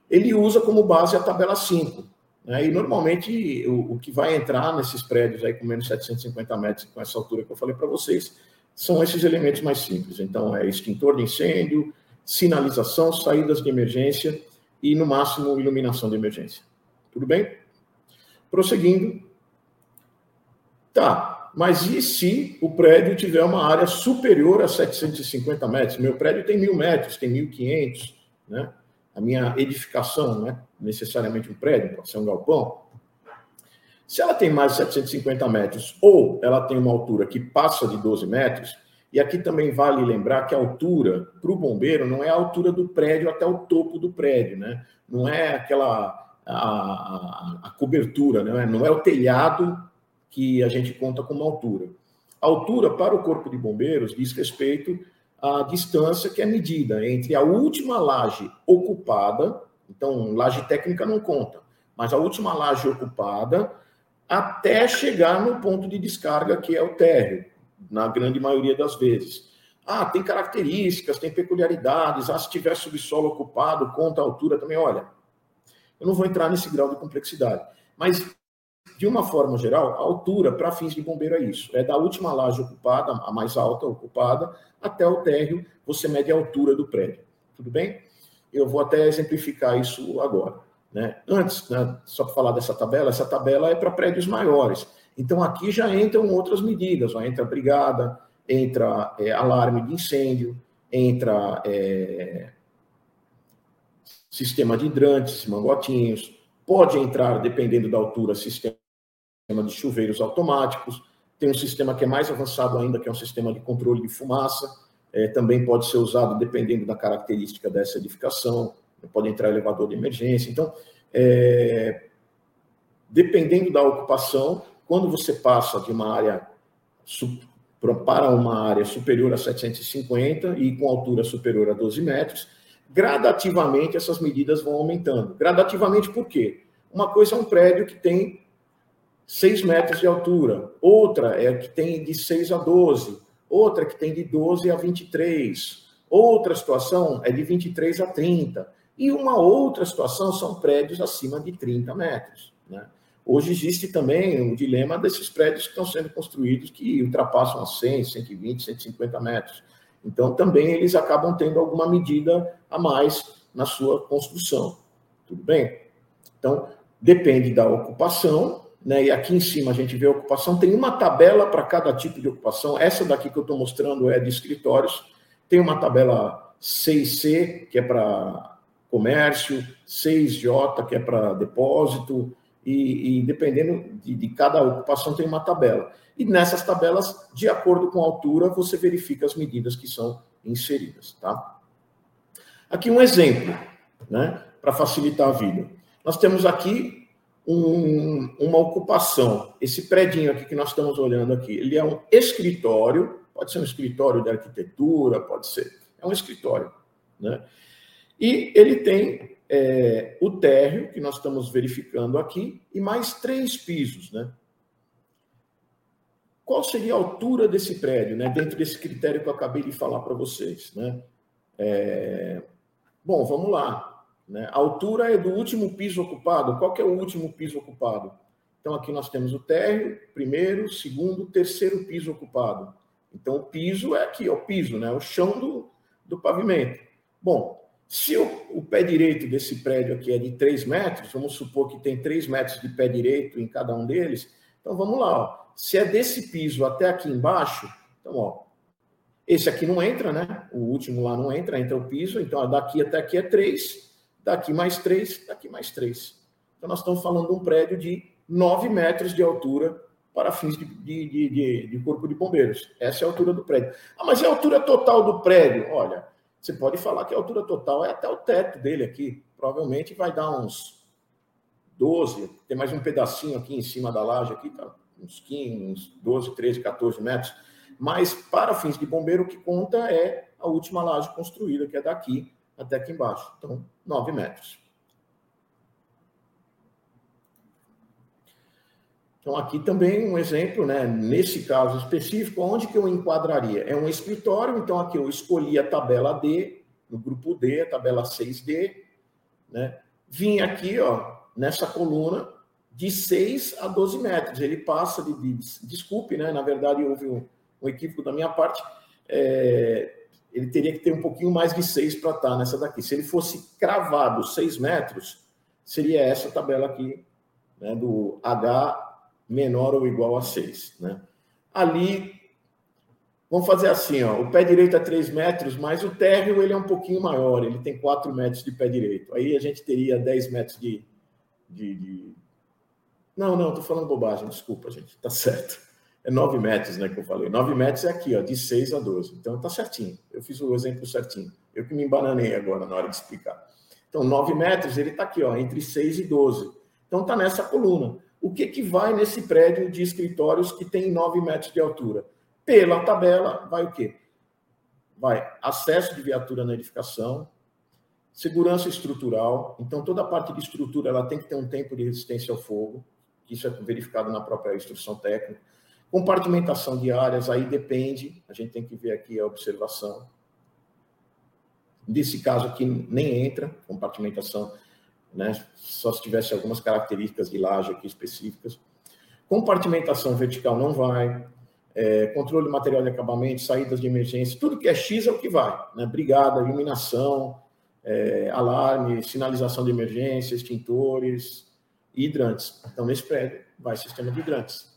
ele usa como base a tabela 5. Né? E normalmente o, o, que vai entrar nesses prédios aí com menos 750 metros, com essa altura que eu falei para vocês, são esses elementos mais simples. Então, é extintor de incêndio, sinalização, saídas de emergência e, no máximo, iluminação de emergência. Tudo bem? Prosseguindo. Tá, mas e se o prédio tiver uma área superior a 750 metros? Meu prédio tem mil metros, tem 1.500, né? a minha edificação, não é necessariamente um prédio, pode ser um galpão. Se ela tem mais de 750 metros ou ela tem uma altura que passa de 12 metros, e aqui também vale lembrar que a altura para o bombeiro não é a altura do prédio até o topo do prédio, né? Não é aquela a, a, a cobertura, né? não é o telhado que a gente conta como altura. A altura para o corpo de bombeiros diz respeito a distância que é medida entre a última laje ocupada, então laje técnica não conta, mas a última laje ocupada até chegar no ponto de descarga que é o térreo, na grande maioria das vezes. Ah, tem características, tem peculiaridades. Ah, se tiver subsolo ocupado, conta a altura também. Olha, eu não vou entrar nesse grau de complexidade, mas de uma forma geral, a altura para fins de bombeiro é isso: é da última laje ocupada, a mais alta ocupada, até o térreo, você mede a altura do prédio. Tudo bem? Eu vou até exemplificar isso agora. Né? Antes, né, só para falar dessa tabela, essa tabela é para prédios maiores. Então, aqui já entram outras medidas: ó, entra brigada, entra é, alarme de incêndio, entra é, sistema de hidrantes, mangotinhos, pode entrar, dependendo da altura, sistema de chuveiros automáticos, tem um sistema que é mais avançado ainda, que é um sistema de controle de fumaça, é, também pode ser usado dependendo da característica dessa edificação, pode entrar elevador de emergência. Então, é, dependendo da ocupação, quando você passa de uma área para uma área superior a 750 e com altura superior a 12 metros, gradativamente essas medidas vão aumentando. Gradativamente por quê? Uma coisa é um prédio que tem 6 metros de altura, outra é que tem de 6 a 12, outra que tem de 12 a 23, outra situação é de 23 a 30, e uma outra situação são prédios acima de 30 metros. Né? Hoje existe também o dilema desses prédios que estão sendo construídos que ultrapassam a 100, 120, 150 metros. Então, também eles acabam tendo alguma medida a mais na sua construção. Tudo bem? Então, depende da ocupação, né? E aqui em cima a gente vê a ocupação. Tem uma tabela para cada tipo de ocupação. Essa daqui que eu estou mostrando é de escritórios. Tem uma tabela 6C, que é para comércio, 6J, que é para depósito, e, e dependendo de, de, cada ocupação tem uma tabela. E nessas tabelas, de acordo com a altura, você verifica as medidas que são inseridas, tá? Aqui um exemplo, né, para facilitar a vida. Nós temos aqui um, uma ocupação. Esse predinho aqui que nós estamos olhando aqui, ele é um escritório, pode ser um escritório de arquitetura, pode ser, é um escritório, né? E ele tem é, o térreo, que nós estamos verificando aqui, e mais três pisos, né? Qual seria a altura desse prédio, né? Dentro desse critério que eu acabei de falar para vocês, né? É... Bom, vamos lá. Né? A altura é do último piso ocupado. Qual é o último piso ocupado? Então, aqui nós temos o térreo, primeiro, segundo, terceiro piso ocupado. Então, o piso é aqui, é o piso, né? o chão do, do pavimento. Bom, se o, o, pé direito desse prédio aqui é de 3 metros, vamos supor que tem 3 metros de pé direito em cada um deles, então vamos lá. Ó. Se é desse piso até aqui embaixo, então, ó, esse aqui não entra, né? O último lá não entra, entra o piso, então ó, daqui até aqui é 3, daqui mais 3, daqui mais 3. Então nós estamos falando de um prédio de 9 metros de altura para fins de, de, de, de, corpo de bombeiros. Essa é a altura do prédio. Ah, mas é a altura total do prédio? Olha, você pode falar que a altura total é até o teto dele aqui. Provavelmente vai dar uns 12, tem mais um pedacinho aqui em cima da laje aqui, tá? uns 15, uns 12, 13, 14 metros. Mas, para fins de bombeiro, o que conta é a última laje construída, que é daqui até aqui embaixo. Então, 9 metros. Então, aqui também um exemplo, né? nesse caso específico, onde que eu enquadraria? É um escritório, então aqui eu escolhi a tabela D, no grupo D, a tabela 6D, né? Vim aqui, ó, nessa coluna, de 6 a 12 metros. Ele passa de, de desculpe, né? Na verdade, houve um, um equívoco da minha parte. É, ele teria que ter um pouquinho mais de 6 para estar tá nessa daqui. Se ele fosse cravado 6 metros, seria essa tabela aqui, né, do H menor ou igual a 6. Né? Ali, vamos fazer assim, ó, o pé direito é 3 metros, mas o térreo ele é um pouquinho maior, ele tem 4 metros de pé direito. Aí a gente teria 10 metros de, de, de não, não, estou falando bobagem, desculpa, gente, tá certo. É 9 metros, né, que eu falei. 9 metros é aqui, ó, de 6 a 12. Então tá certinho. Eu fiz o exemplo certinho. Eu que me embananei agora na hora de explicar. Então, 9 metros, ele está aqui, ó, entre 6 e 12. Então tá nessa coluna. O que, que vai nesse prédio de escritórios que tem 9 metros de altura? Pela tabela, vai o quê? Vai acesso de viatura na edificação, segurança estrutural. Então, toda a parte de estrutura ela tem que ter um tempo de resistência ao fogo isso é verificado na própria instrução técnica. Compartimentação de áreas, aí depende, a gente tem que ver aqui a observação. Nesse caso aqui nem entra compartimentação, né? só se tivesse algumas características de laje aqui específicas. Compartimentação vertical não vai, é, controle de material de acabamento, saídas de emergência, tudo que é X é o que vai, né? brigada, iluminação, é, alarme, sinalização de emergência, extintores, e hidrantes. Então, nesse prédio, vai sistema de hidrantes.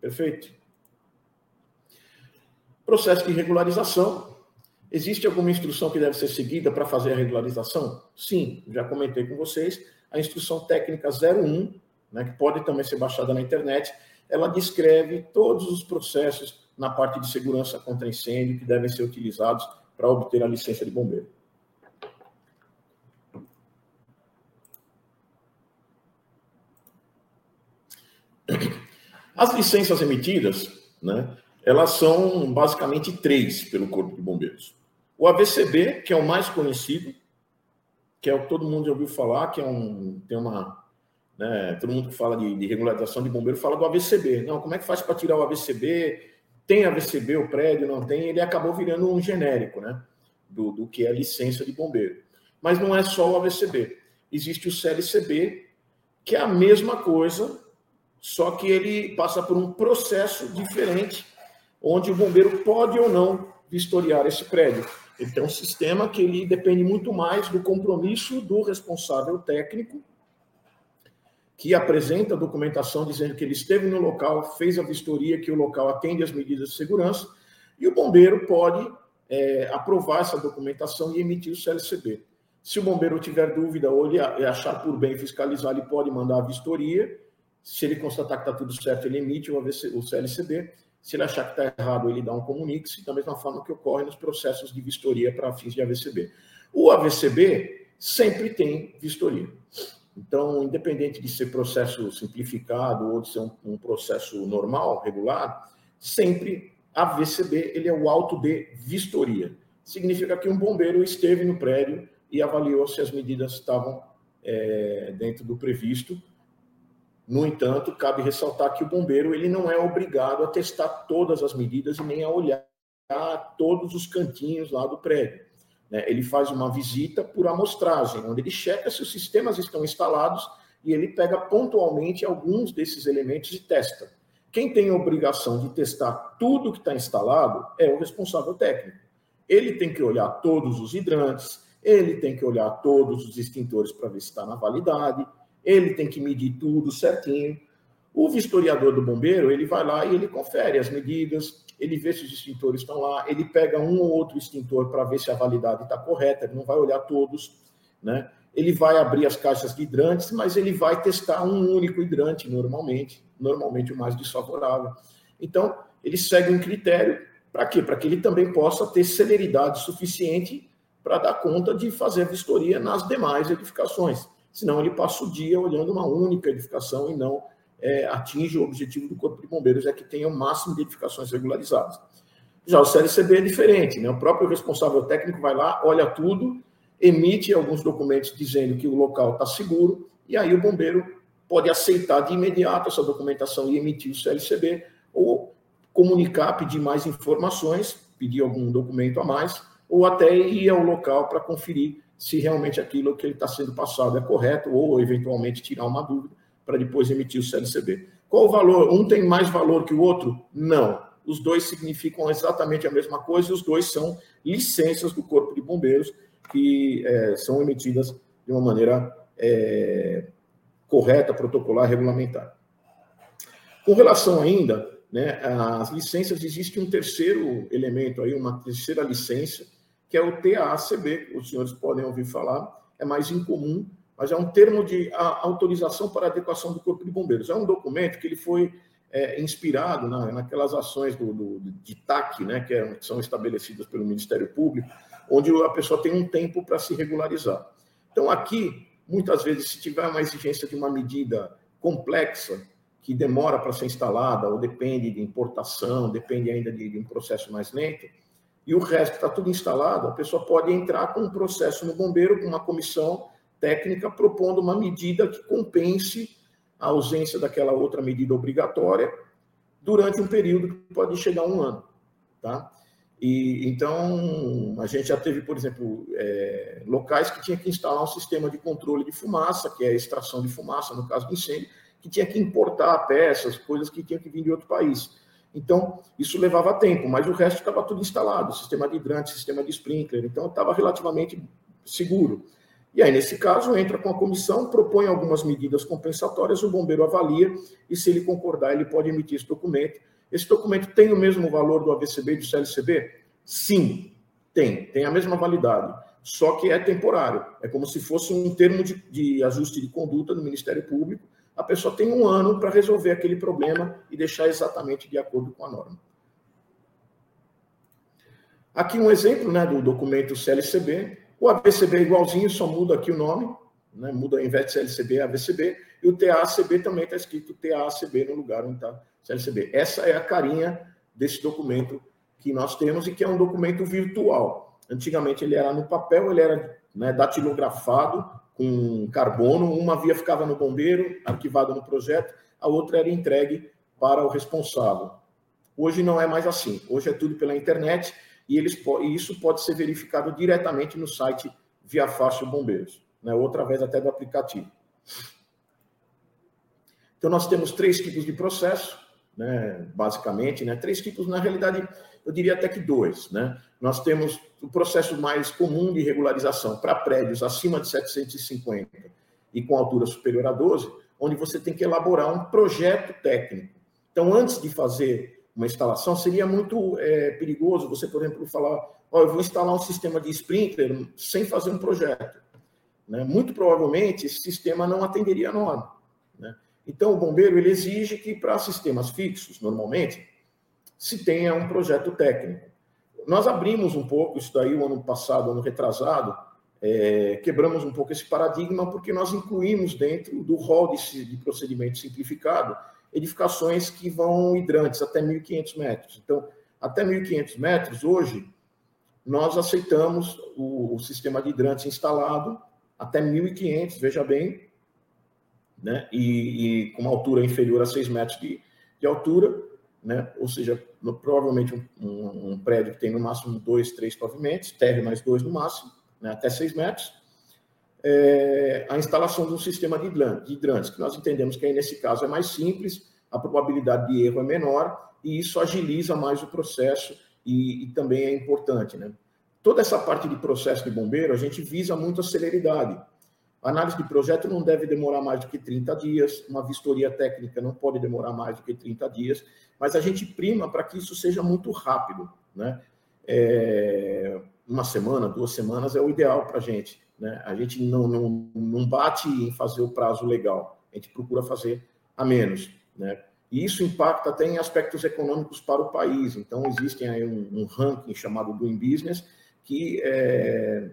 Perfeito? Processo de regularização. Existe alguma instrução que deve ser seguida para fazer a regularização? Sim, já comentei com vocês. A instrução técnica 01, né, que pode também ser baixada na internet, ela descreve todos os processos na parte de segurança contra incêndio que devem ser utilizados para obter a licença de bombeiro. As licenças emitidas, né, elas são basicamente três pelo Corpo de Bombeiros. O AVCB, que é o mais conhecido, que é o que todo mundo já ouviu falar, que é um, tem uma. Né, todo mundo que fala de, de regularização de bombeiro fala do AVCB. Não, como é que faz para tirar o AVCB? Tem AVCB, o prédio não tem, ele acabou virando um genérico, né? Do, do que é licença de bombeiro. Mas não é só o AVCB. Existe o CLCB, que é a mesma coisa, só que ele passa por um processo diferente, onde o bombeiro pode ou não vistoriar esse prédio. Ele tem um sistema que ele depende muito mais do compromisso do responsável técnico, que apresenta a documentação dizendo que ele esteve no local, fez a vistoria, que o local atende às medidas de segurança, e o bombeiro pode é, aprovar essa documentação e emitir o CLCB. Se o bombeiro tiver dúvida ou ele achar por bem fiscalizar, ele pode mandar a vistoria se ele constatar que está tudo certo, ele emite o CLCB. Se ele achar que está errado, ele dá um comunique da mesma forma que ocorre nos processos de vistoria para fins de AVCB. O AVCB sempre tem vistoria. Então, independente de ser processo simplificado ou de ser um, um processo normal, regular, sempre a VCB ele é o auto de vistoria. Significa que um bombeiro esteve no prédio e avaliou se as medidas estavam é, dentro do previsto. No entanto, cabe ressaltar que o bombeiro ele não é obrigado a testar todas as medidas e nem a olhar todos os cantinhos lá do prédio. Né? Ele faz uma visita por amostragem, onde ele checa se os sistemas estão instalados e ele pega pontualmente alguns desses elementos e testa. Quem tem a obrigação de testar tudo que está instalado é o responsável técnico. Ele tem que olhar todos os hidrantes, ele tem que olhar todos os extintores para ver se está na validade, ele tem que medir tudo certinho. O vistoriador do bombeiro, ele vai lá e ele confere as medidas, ele vê se os extintores estão lá, ele pega um ou outro extintor para ver se a validade está correta, ele não vai olhar todos, né? Ele vai abrir as caixas de hidrantes, mas ele vai testar um único hidrante normalmente, normalmente o mais desfavorável. Então, ele segue um critério para quê? Para que ele também possa ter celeridade suficiente para dar conta de fazer a vistoria nas demais edificações. Senão ele passa o dia olhando uma única edificação e não é, atinge o objetivo do Corpo de Bombeiros, é que tenha o máximo de edificações regularizadas. Já o CLCB é diferente, né? o próprio responsável técnico vai lá, olha tudo, emite alguns documentos dizendo que o local está seguro, e aí o bombeiro pode aceitar de imediato essa documentação e emitir o CLCB, ou comunicar, pedir mais informações, pedir algum documento a mais, ou até ir ao local para conferir se realmente aquilo que ele está sendo passado é correto, ou eventualmente tirar uma dúvida para depois emitir o CLCB. Qual o valor? Um tem mais valor que o outro? Não. Os dois significam exatamente a mesma coisa e os dois são licenças do Corpo de Bombeiros que é, são emitidas de uma maneira é, correta, protocolar, regulamentar. Com relação ainda né, às licenças, existe um terceiro elemento aí, uma terceira licença, que é o TAACB, os senhores podem ouvir falar, é mais incomum, mas é um termo de autorização para adequação do Corpo de Bombeiros. É um documento que ele foi é, inspirado na, naquelas ações do, do, de TAC, né, que, é, que são estabelecidas pelo Ministério Público, onde a pessoa tem um tempo para se regularizar. Então, aqui, muitas vezes, se tiver uma exigência de uma medida complexa, que demora para ser instalada, ou depende de importação, depende ainda de, de um processo mais lento, e o resto está tudo instalado, a pessoa pode entrar com um processo no bombeiro, com uma comissão técnica propondo uma medida que compense a ausência daquela outra medida obrigatória durante um período que pode chegar a um ano, tá? E então a gente já teve, por exemplo, é, locais que tinha que instalar um sistema de controle de fumaça, que é a extração de fumaça no caso do incêndio, que tinha que importar peças, coisas que tinham que vir de outro país. Então, isso levava tempo, mas o resto estava tudo instalado, sistema de hidrante, sistema de sprinkler, então estava relativamente seguro. E aí, nesse caso, entra com a comissão, propõe algumas medidas compensatórias, o bombeiro avalia e, se ele concordar, ele pode emitir esse documento. Esse documento tem o mesmo valor do AVCB e do CLCB? Sim, tem, tem a mesma validade, só que é temporário. É como se fosse um termo de, de ajuste de conduta do Ministério Público. A pessoa tem um ano para resolver aquele problema e deixar exatamente de acordo com a norma. Aqui um exemplo né, do documento CLCB, o AVCB é igualzinho, só muda aqui o nome, né? muda, ao invés de CLCB, AVCB, e o TACB também está escrito TACB no lugar onde está CLCB. Essa é a carinha desse documento que nós temos e que é um documento virtual. Antigamente ele era no papel, ele era né, datilografado com carbono, uma via ficava no bombeiro, arquivada no projeto, a outra era entregue para o responsável. Hoje não é mais assim. Hoje é tudo pela internet e, eles, e isso pode ser verificado diretamente no site Via Fácil Bombeiros, né, ou através até do aplicativo. Então, nós temos três tipos de processo, né, basicamente, né, três tipos, na realidade, eu diria até que dois. Né? Nós temos o processo mais comum de regularização para prédios acima de 750 e com altura superior a 12, onde você tem que elaborar um projeto técnico. Então, antes de fazer uma instalação, seria muito é, perigoso você, por exemplo, falar: oh, eu vou instalar um sistema de sprinkler sem fazer um projeto. Né? Muito provavelmente esse sistema não atenderia a norma. Então, o bombeiro ele exige que para sistemas fixos, normalmente, se tenha um projeto técnico. Nós abrimos um pouco isso daí o ano passado, ano retrasado, é, quebramos um pouco esse paradigma porque nós incluímos dentro do rol de, de procedimento simplificado edificações que vão hidrantes até 1.500 metros. Então, até 1.500 metros, hoje, nós aceitamos o, o sistema de hidrantes instalado até 1.500, veja bem, né? E, e, com uma altura inferior a 6 metros de, de altura, né? ou seja, no, provavelmente um, um, um, prédio que tem no máximo dois, três pavimentos, térreo mais dois no máximo, né? até 6 metros, é, a instalação de um sistema de hidrantes, que nós entendemos que aí nesse caso é mais simples, a probabilidade de erro é menor e isso agiliza mais o processo e, e também é importante. Né? Toda essa parte de processo de bombeiro, a gente visa muito a celeridade. Análise de projeto não deve demorar mais do que 30 dias, uma vistoria técnica não pode demorar mais do que 30 dias, mas a gente prima para que isso seja muito rápido. Né? É, uma semana, duas semanas é o ideal para a gente. Né? A gente não, não, não bate em fazer o prazo legal, a gente procura fazer a menos. Né? E isso impacta até em aspectos econômicos para o país. Então, existem aí um, um ranking chamado Doing Business, que é,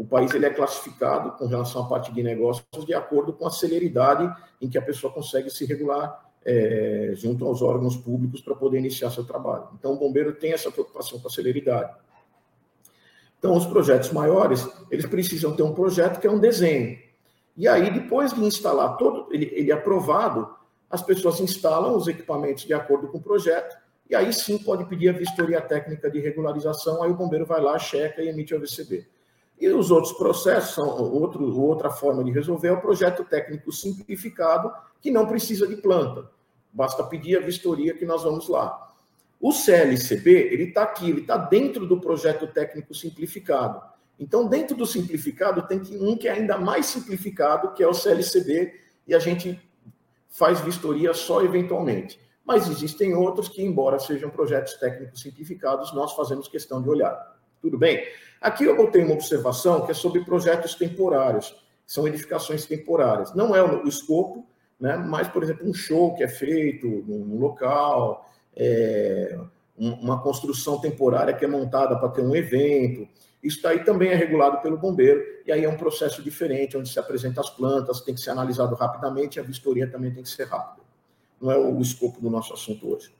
o país ele é classificado com relação à parte de negócios de acordo com a celeridade em que a pessoa consegue se regular é, junto aos órgãos públicos para poder iniciar seu trabalho. Então, o bombeiro tem essa preocupação com a celeridade. Então, os projetos maiores, eles precisam ter um projeto que é um desenho. E aí, depois de instalar todo, ele, ele é aprovado, as pessoas instalam os equipamentos de acordo com o projeto, e aí sim pode pedir a vistoria técnica de regularização, aí o bombeiro vai lá, checa e emite o VCB. E os outros processos, são outro, outra forma de resolver é o projeto técnico simplificado, que não precisa de planta. Basta pedir a vistoria que nós vamos lá. O CLCB, ele está aqui, ele está dentro do projeto técnico simplificado. Então, dentro do simplificado, tem um que é ainda mais simplificado, que é o CLCB, e a gente faz vistoria só eventualmente. Mas existem outros que, embora sejam projetos técnicos simplificados, nós fazemos questão de olhar. Tudo bem? Aqui eu botei uma observação que é sobre projetos temporários, são edificações temporárias. Não é o escopo, né? mas, por exemplo, um show que é feito num local, é, uma construção temporária que é montada para ter um evento. Isso daí também é regulado pelo bombeiro, e aí é um processo diferente, onde se apresenta as plantas, tem que ser analisado rapidamente, e a vistoria também tem que ser rápida. Não é o escopo do nosso assunto hoje.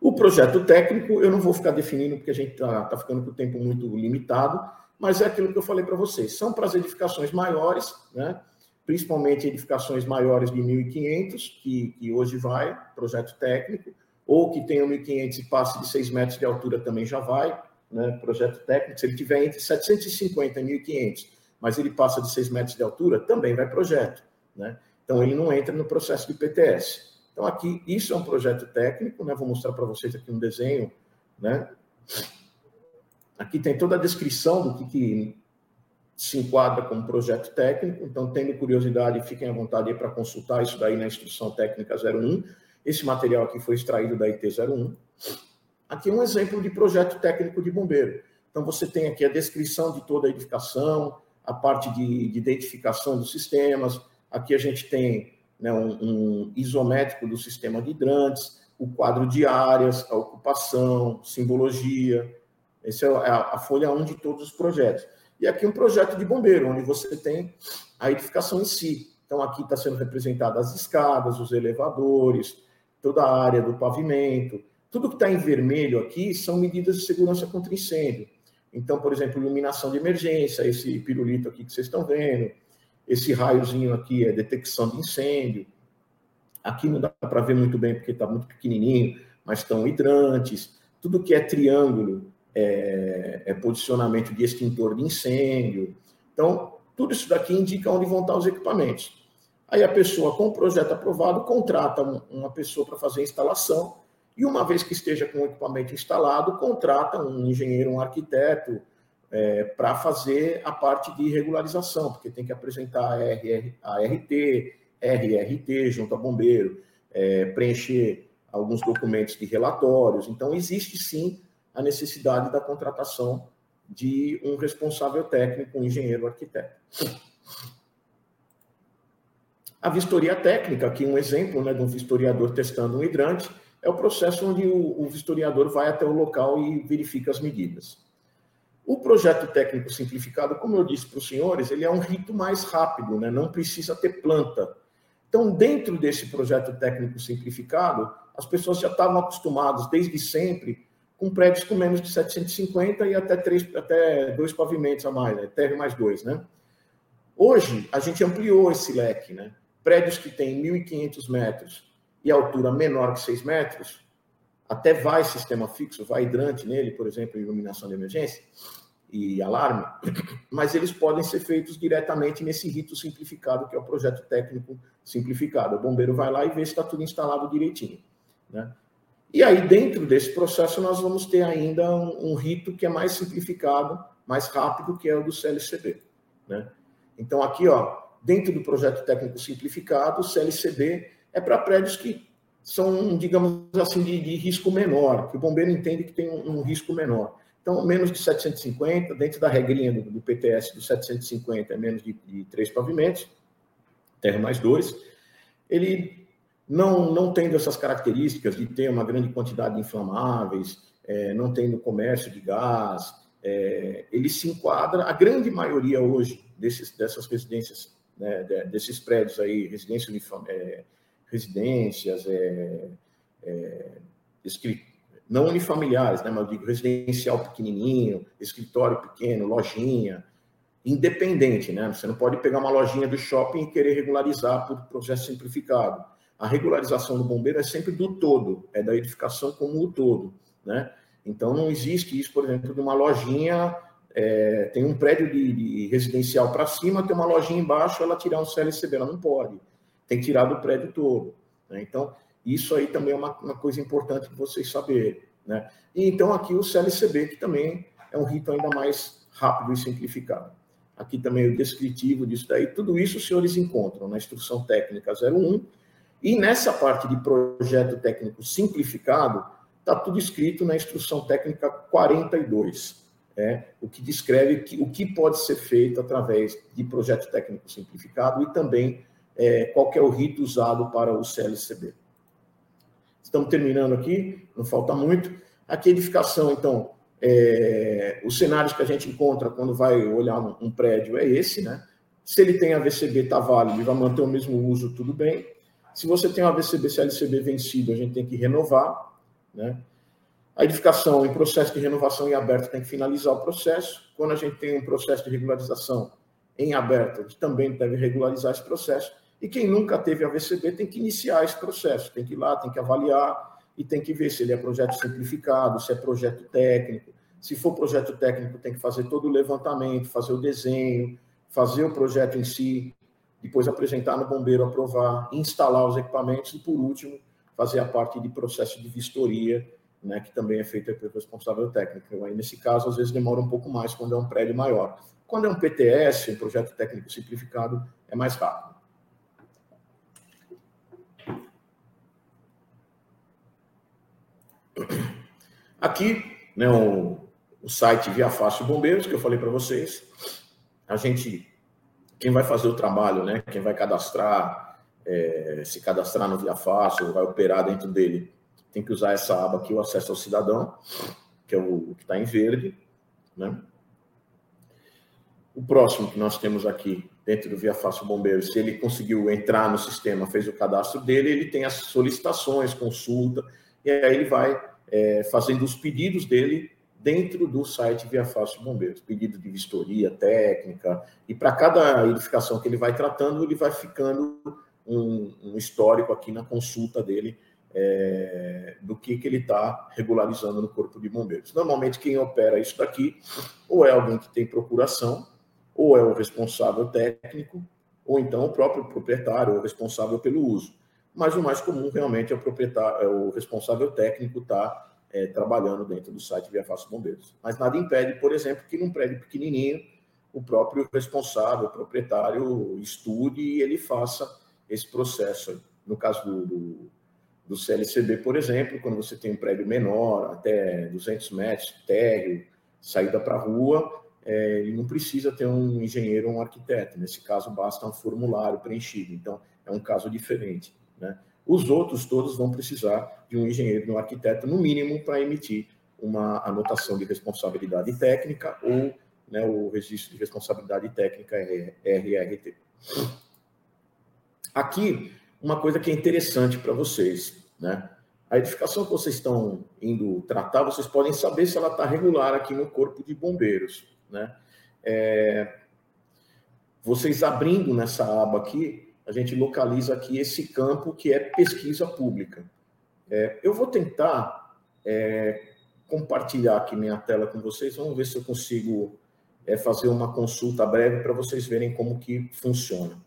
O projeto técnico, eu não vou ficar definindo, porque a gente está tá ficando com o tempo muito limitado, mas é aquilo que eu falei para vocês. São para as edificações maiores, né? principalmente edificações maiores de 1.500, que, que hoje vai, projeto técnico, ou que tenha 1.500 e passe de 6 metros de altura também já vai, né? projeto técnico. Se ele tiver entre 750 e 1.500, mas ele passa de 6 metros de altura, também vai projeto. Né? Então, ele não entra no processo de PTS. Então, aqui, isso é um projeto técnico, né? Vou mostrar para vocês aqui um desenho, né? Aqui tem toda a descrição do que, que se enquadra como projeto técnico. Então, tendo curiosidade, fiquem à vontade para consultar isso daí na instrução técnica 01. Esse material aqui foi extraído da IT01. Aqui um exemplo de projeto técnico de bombeiro. Então, você tem aqui a descrição de toda a edificação, a parte de, de identificação dos sistemas. Aqui a gente tem né, um, um isométrico do sistema de hidrantes, o quadro de áreas, a ocupação, simbologia. Essa é a, a folha 1 de todos os projetos. E aqui um projeto de bombeiro, onde você tem a edificação em si. Então, aqui está sendo representadas as escadas, os elevadores, toda a área do pavimento. Tudo que está em vermelho aqui são medidas de segurança contra incêndio. Então, por exemplo, iluminação de emergência, esse pirulito aqui que vocês estão vendo, esse raiozinho aqui é detecção de incêndio. Aqui não dá para ver muito bem porque está muito pequenininho, mas estão hidrantes. Tudo que é triângulo é, é, posicionamento de extintor de incêndio. Então, tudo isso daqui indica onde vão estar os equipamentos. Aí a pessoa, com o projeto aprovado, contrata uma pessoa para fazer a instalação e uma vez que esteja com o equipamento instalado, contrata um engenheiro, um arquiteto, é, para fazer a parte de regularização, porque tem que apresentar a, RR, a RT, RRT junto a bombeiro, é, preencher alguns documentos de relatórios. Então, existe sim a necessidade da contratação de um responsável técnico, um engenheiro arquiteto. A vistoria técnica, aqui um exemplo né, de um vistoriador testando um hidrante, é o processo onde o, o vistoriador vai até o local e verifica as medidas. O projeto técnico simplificado, como eu disse para os senhores, ele é um rito mais rápido, né? não precisa ter planta. Então, dentro desse projeto técnico simplificado, as pessoas já estavam acostumadas desde sempre com prédios com menos de 750 e até, três, até dois pavimentos a mais, né? térreo mais dois. Né? Hoje, a gente ampliou esse leque. Né? Prédios que têm 1.500 metros e altura menor que 6 metros, até vai sistema fixo, vai hidrante nele, por exemplo, iluminação de emergência e alarme, mas eles podem ser feitos diretamente nesse rito simplificado, que é o projeto técnico simplificado. O bombeiro vai lá e vê se está tudo instalado direitinho. Né? E aí, dentro desse processo, nós vamos ter ainda um, um, rito que é mais simplificado, mais rápido, que é o do CLCB. Né? Então, aqui, ó, dentro do projeto técnico simplificado, o CLCB é para prédios que são, digamos assim, de, de, risco menor, que o bombeiro entende que tem um, um, risco menor. Então, menos de 750, dentro da regrinha do, do PTS do 750, é menos de, de três pavimentos, terra mais dois, ele não, não tendo essas características de ter uma grande quantidade de inflamáveis, é, não tendo comércio de gás, é, ele se enquadra, a grande maioria hoje desses, dessas residências, né, desses prédios aí, residência é, residências, é, é, não unifamiliares, né, mas eu digo residencial pequenininho, escritório pequeno, lojinha, independente, né? Você não pode pegar uma lojinha do shopping e querer regularizar por processo simplificado. A regularização do bombeiro é sempre do todo, é da edificação como o todo, né? Então não existe isso, por exemplo, de uma lojinha é, tem um prédio de, de residencial para cima, tem uma lojinha embaixo, ela tirar um CLCB, ela não pode tem que tirar do prédio todo. Né? Então, isso aí também é uma, uma coisa importante que vocês saberem. Né? E então, aqui o CLCB, que também é um rito ainda mais rápido e simplificado. Aqui também o descritivo disso daí. Tudo isso os senhores encontram na instrução técnica 01. E nessa parte de projeto técnico simplificado, está tudo escrito na instrução técnica 42. É, o que descreve que, o que pode ser feito através de projeto técnico simplificado e também é, qual é o rito usado para o CLCB. Estamos terminando aqui, não falta muito. Aqui, edificação, então, é, os cenários que a gente encontra quando vai olhar um, um prédio é esse, né? Se ele tem AVCB, está válido, e vai manter o mesmo uso, tudo bem. Se você tem um AVCB, CLCB vencido, a gente tem que renovar, né? A edificação em processo de renovação em aberto tem que finalizar o processo. Quando a gente tem um processo de regularização em aberto, a gente também deve regularizar esse processo. E quem nunca teve AVCB tem que iniciar esse processo, tem que ir lá, tem que avaliar e tem que ver se ele é projeto simplificado, se é projeto técnico. Se for projeto técnico, tem que fazer todo o levantamento, fazer o desenho, fazer o projeto em si, depois apresentar no bombeiro, aprovar, instalar os equipamentos e, por último, fazer a parte de processo de vistoria, né, que também é feita pelo responsável técnico. Aí, nesse caso, às vezes demora um pouco mais quando é um prédio maior. Quando é um PTS, um projeto técnico simplificado, é mais rápido. Aqui, né, o, o site Via Fácil Bombeiros, que eu falei para vocês, a gente, quem vai fazer o trabalho, né, quem vai cadastrar, é, se cadastrar no Via Fácil, vai operar dentro dele, tem que usar essa aba aqui, o acesso ao cidadão, que é o, que está em verde, né? O próximo que nós temos aqui dentro do Via Fácil Bombeiros, se ele conseguiu entrar no sistema, fez o cadastro dele, ele tem as solicitações, consulta, e aí ele vai é, fazendo os pedidos dele dentro do site Via Fácil Bombeiros, pedido de vistoria técnica, e para cada edificação que ele vai tratando, ele vai ficando um, um histórico aqui na consulta dele é, do que, que ele está regularizando no Corpo de Bombeiros. Normalmente, quem opera isso daqui, ou é alguém que tem procuração, ou é o responsável técnico, ou então o próprio proprietário, ou responsável pelo uso mas o mais comum realmente é o proprietário, é o responsável técnico tá, é, trabalhando dentro do site Via Fácil Bombeiros. Mas nada impede, por exemplo, que num prédio pequenininho o próprio responsável, o proprietário, estude e ele faça esse processo. No caso do, do, do CLCB, por exemplo, quando você tem um prédio menor, até 200 metros, térreo, saída para a rua, é, ele não precisa ter um engenheiro ou um arquiteto. Nesse caso, basta um formulário preenchido. Então, é um caso diferente. Né? Os outros todos vão precisar de um engenheiro, de um arquiteto, no mínimo, para emitir uma anotação de responsabilidade técnica ou né, o registro de responsabilidade técnica RRT. Aqui, uma coisa que é interessante para vocês, né? A edificação que vocês estão indo tratar, vocês podem saber se ela está regular aqui no Corpo de Bombeiros, né? É, vocês abrindo nessa aba aqui, a gente localiza aqui esse campo que é pesquisa pública. É, eu vou tentar é, compartilhar aqui minha tela com vocês, vamos ver se eu consigo é, fazer uma consulta breve para vocês verem como que funciona.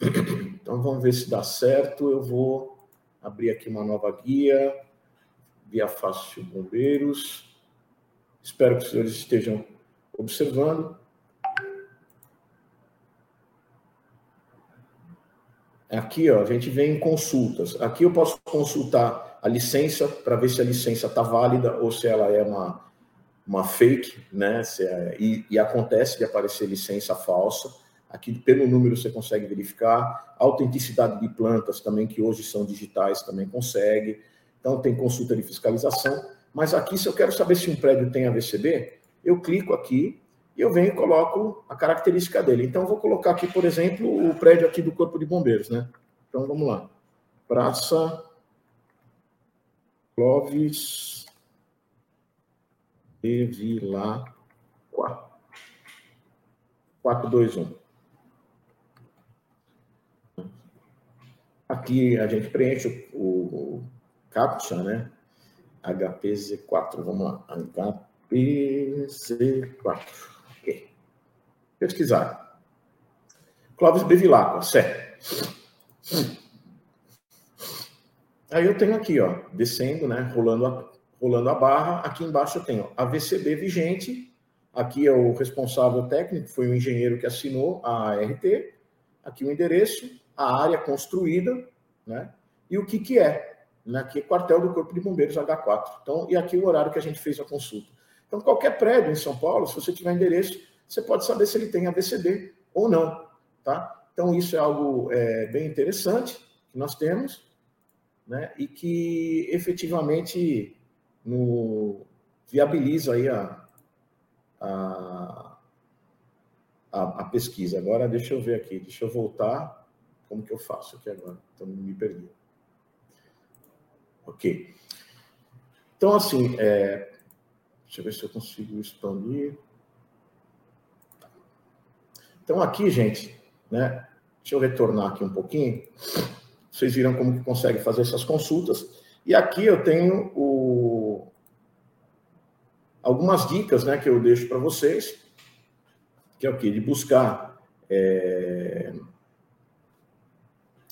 Então vamos ver se dá certo. Eu vou abrir aqui uma nova guia, Via Fácil Bombeiros. Espero que os senhores estejam observando. Aqui, ó, a gente vem em consultas. Aqui eu posso consultar a licença para ver se a licença está válida ou se ela é uma, uma fake, né? É, e, e, acontece de aparecer licença falsa. Aqui, pelo número, você consegue verificar. Autenticidade de plantas também, que hoje são digitais, também consegue. Então, tem consulta de fiscalização. Mas aqui, se eu quero saber se um prédio tem AVCB, eu clico aqui e eu venho e coloco a característica dele. Então, vou colocar aqui, por exemplo, o prédio aqui do Corpo de Bombeiros, né? Então, vamos lá. Praça Clóvis de Vila 421. Aqui a gente preenche o, o CAPTCHA, né? HPZ4, vamos lá. HPZ4 pesquisar. Clóvis Bevilacqua, certo. Aí eu tenho aqui, ó, descendo, né, rolando a, rolando a barra. Aqui embaixo eu tenho a VCB vigente. Aqui é o responsável técnico, foi o engenheiro que assinou a ART. Aqui o endereço, a área construída, né? E o que que é? Né, aqui é quartel do Corpo de Bombeiros H4. Então, e aqui o horário que a gente fez a consulta. Então, qualquer prédio em São Paulo, se você tiver endereço, você pode saber se ele tem ABCD ou não, tá? Então, isso é algo é, bem interessante que nós temos, né? E que efetivamente no, viabiliza aí a, a, a, a, pesquisa. Agora, deixa eu ver aqui, deixa eu voltar. Como que eu faço aqui agora? Então, me perdi. Ok. Então, assim, é, deixa eu ver se eu consigo expandir. Então, aqui, gente, né? Deixa eu retornar aqui um pouquinho. Vocês viram como que consegue fazer essas consultas. E aqui eu tenho o... algumas dicas né, que eu deixo para vocês, que é o quê? De buscar é...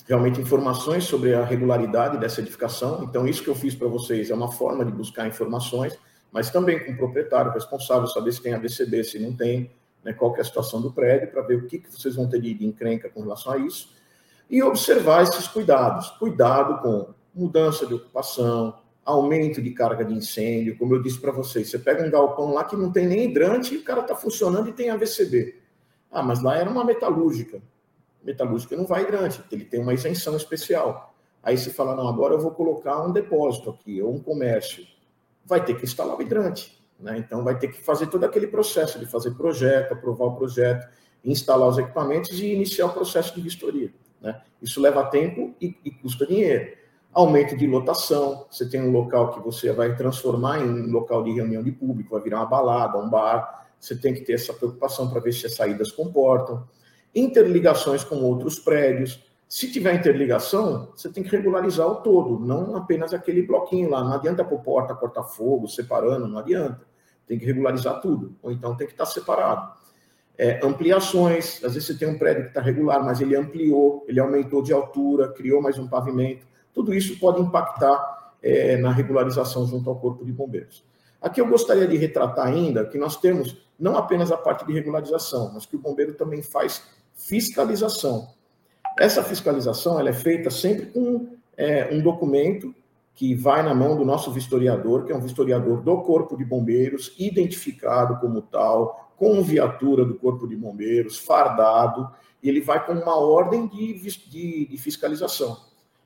realmente informações sobre a regularidade dessa edificação. Então, isso que eu fiz para vocês é uma forma de buscar informações, mas também com o proprietário responsável, saber se tem ABCD, se não tem, né, qual é a situação do prédio, para ver o que, que vocês vão ter de encrenca com relação a isso, e observar esses cuidados. Cuidado com mudança de ocupação, aumento de carga de incêndio, como eu disse para vocês, você pega um galpão lá que não tem nem hidrante e o cara está funcionando e tem AVCB. Ah, mas lá era uma metalúrgica. Metalúrgica não vai hidrante, ele tem uma isenção especial. Aí você fala, não, agora eu vou colocar um depósito aqui, ou um comércio. Vai ter que instalar o hidrante. Né? Então, vai ter que fazer todo aquele processo de fazer projeto, aprovar o projeto, instalar os equipamentos e iniciar o processo de vistoria. Né? Isso leva tempo e, e custa dinheiro. Aumento de lotação, você tem um local que você vai transformar em um local de reunião de público, vai virar uma balada, um bar, você tem que ter essa preocupação para ver se as saídas comportam. Interligações com outros prédios, se tiver interligação, você tem que regularizar o todo, não apenas aquele bloquinho lá. Não adianta pôr porta, corta-fogo, separando, não adianta. Tem que regularizar tudo, ou então tem que estar separado. É, ampliações, às vezes você tem um prédio que está regular, mas ele ampliou, ele aumentou de altura, criou mais um pavimento. Tudo isso pode impactar é, na regularização junto ao Corpo de Bombeiros. Aqui eu gostaria de retratar ainda que nós temos não apenas a parte de regularização, mas que o bombeiro também faz fiscalização. Essa fiscalização ela é feita sempre com é, um documento que vai na mão do nosso vistoriador, que é um vistoriador do Corpo de Bombeiros, identificado como tal, com viatura do Corpo de Bombeiros, fardado, e ele vai com uma ordem de, de, de fiscalização.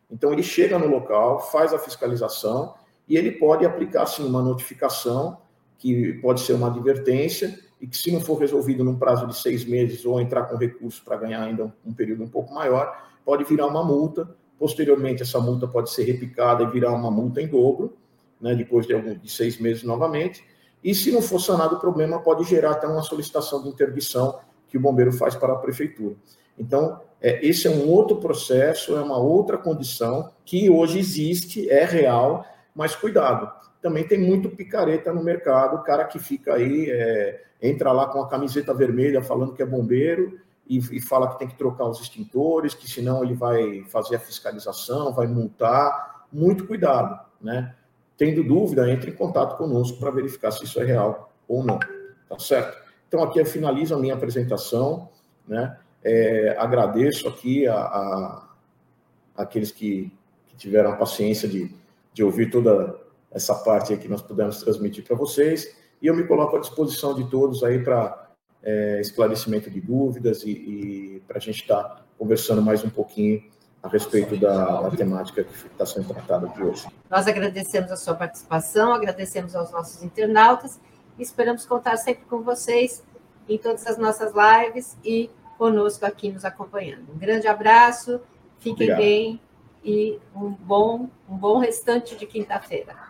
Então, ele chega no local, faz a fiscalização, e ele pode aplicar, sim, uma notificação, que pode ser uma advertência, e que, se não for resolvido num prazo de seis meses ou entrar com recurso para ganhar ainda um, período um pouco maior, pode virar uma multa. Posteriormente, essa multa pode ser repicada e virar uma multa em dobro, né, depois de, algum, de seis meses novamente. E, se não for sanado o problema, pode gerar até uma solicitação de interdição que o bombeiro faz para a prefeitura. Então, é, esse é um outro processo, é uma outra condição que hoje existe, é real, mas cuidado. Também tem muito picareta no mercado, o cara que fica aí, é, entra lá com a camiseta vermelha falando que é bombeiro e, e, fala que tem que trocar os extintores, que senão ele vai fazer a fiscalização, vai multar. Muito cuidado, né? Tendo dúvida, entre em contato conosco para verificar se isso é real ou não, tá certo? Então, aqui eu finalizo a minha apresentação, né? É, agradeço aqui a, a, aqueles que, que, tiveram a paciência de, de ouvir toda essa parte que nós pudemos transmitir para vocês, e eu me coloco à disposição de todos aí para é, esclarecimento de dúvidas e, e para a gente estar tá conversando mais um pouquinho a respeito da, da temática que está sendo tratada de hoje. Nós agradecemos a sua participação, agradecemos aos nossos internautas e esperamos contar sempre com vocês em todas as nossas lives e conosco aqui nos acompanhando. Um grande abraço, fiquem Obrigado. bem e um bom, um bom restante de quinta-feira.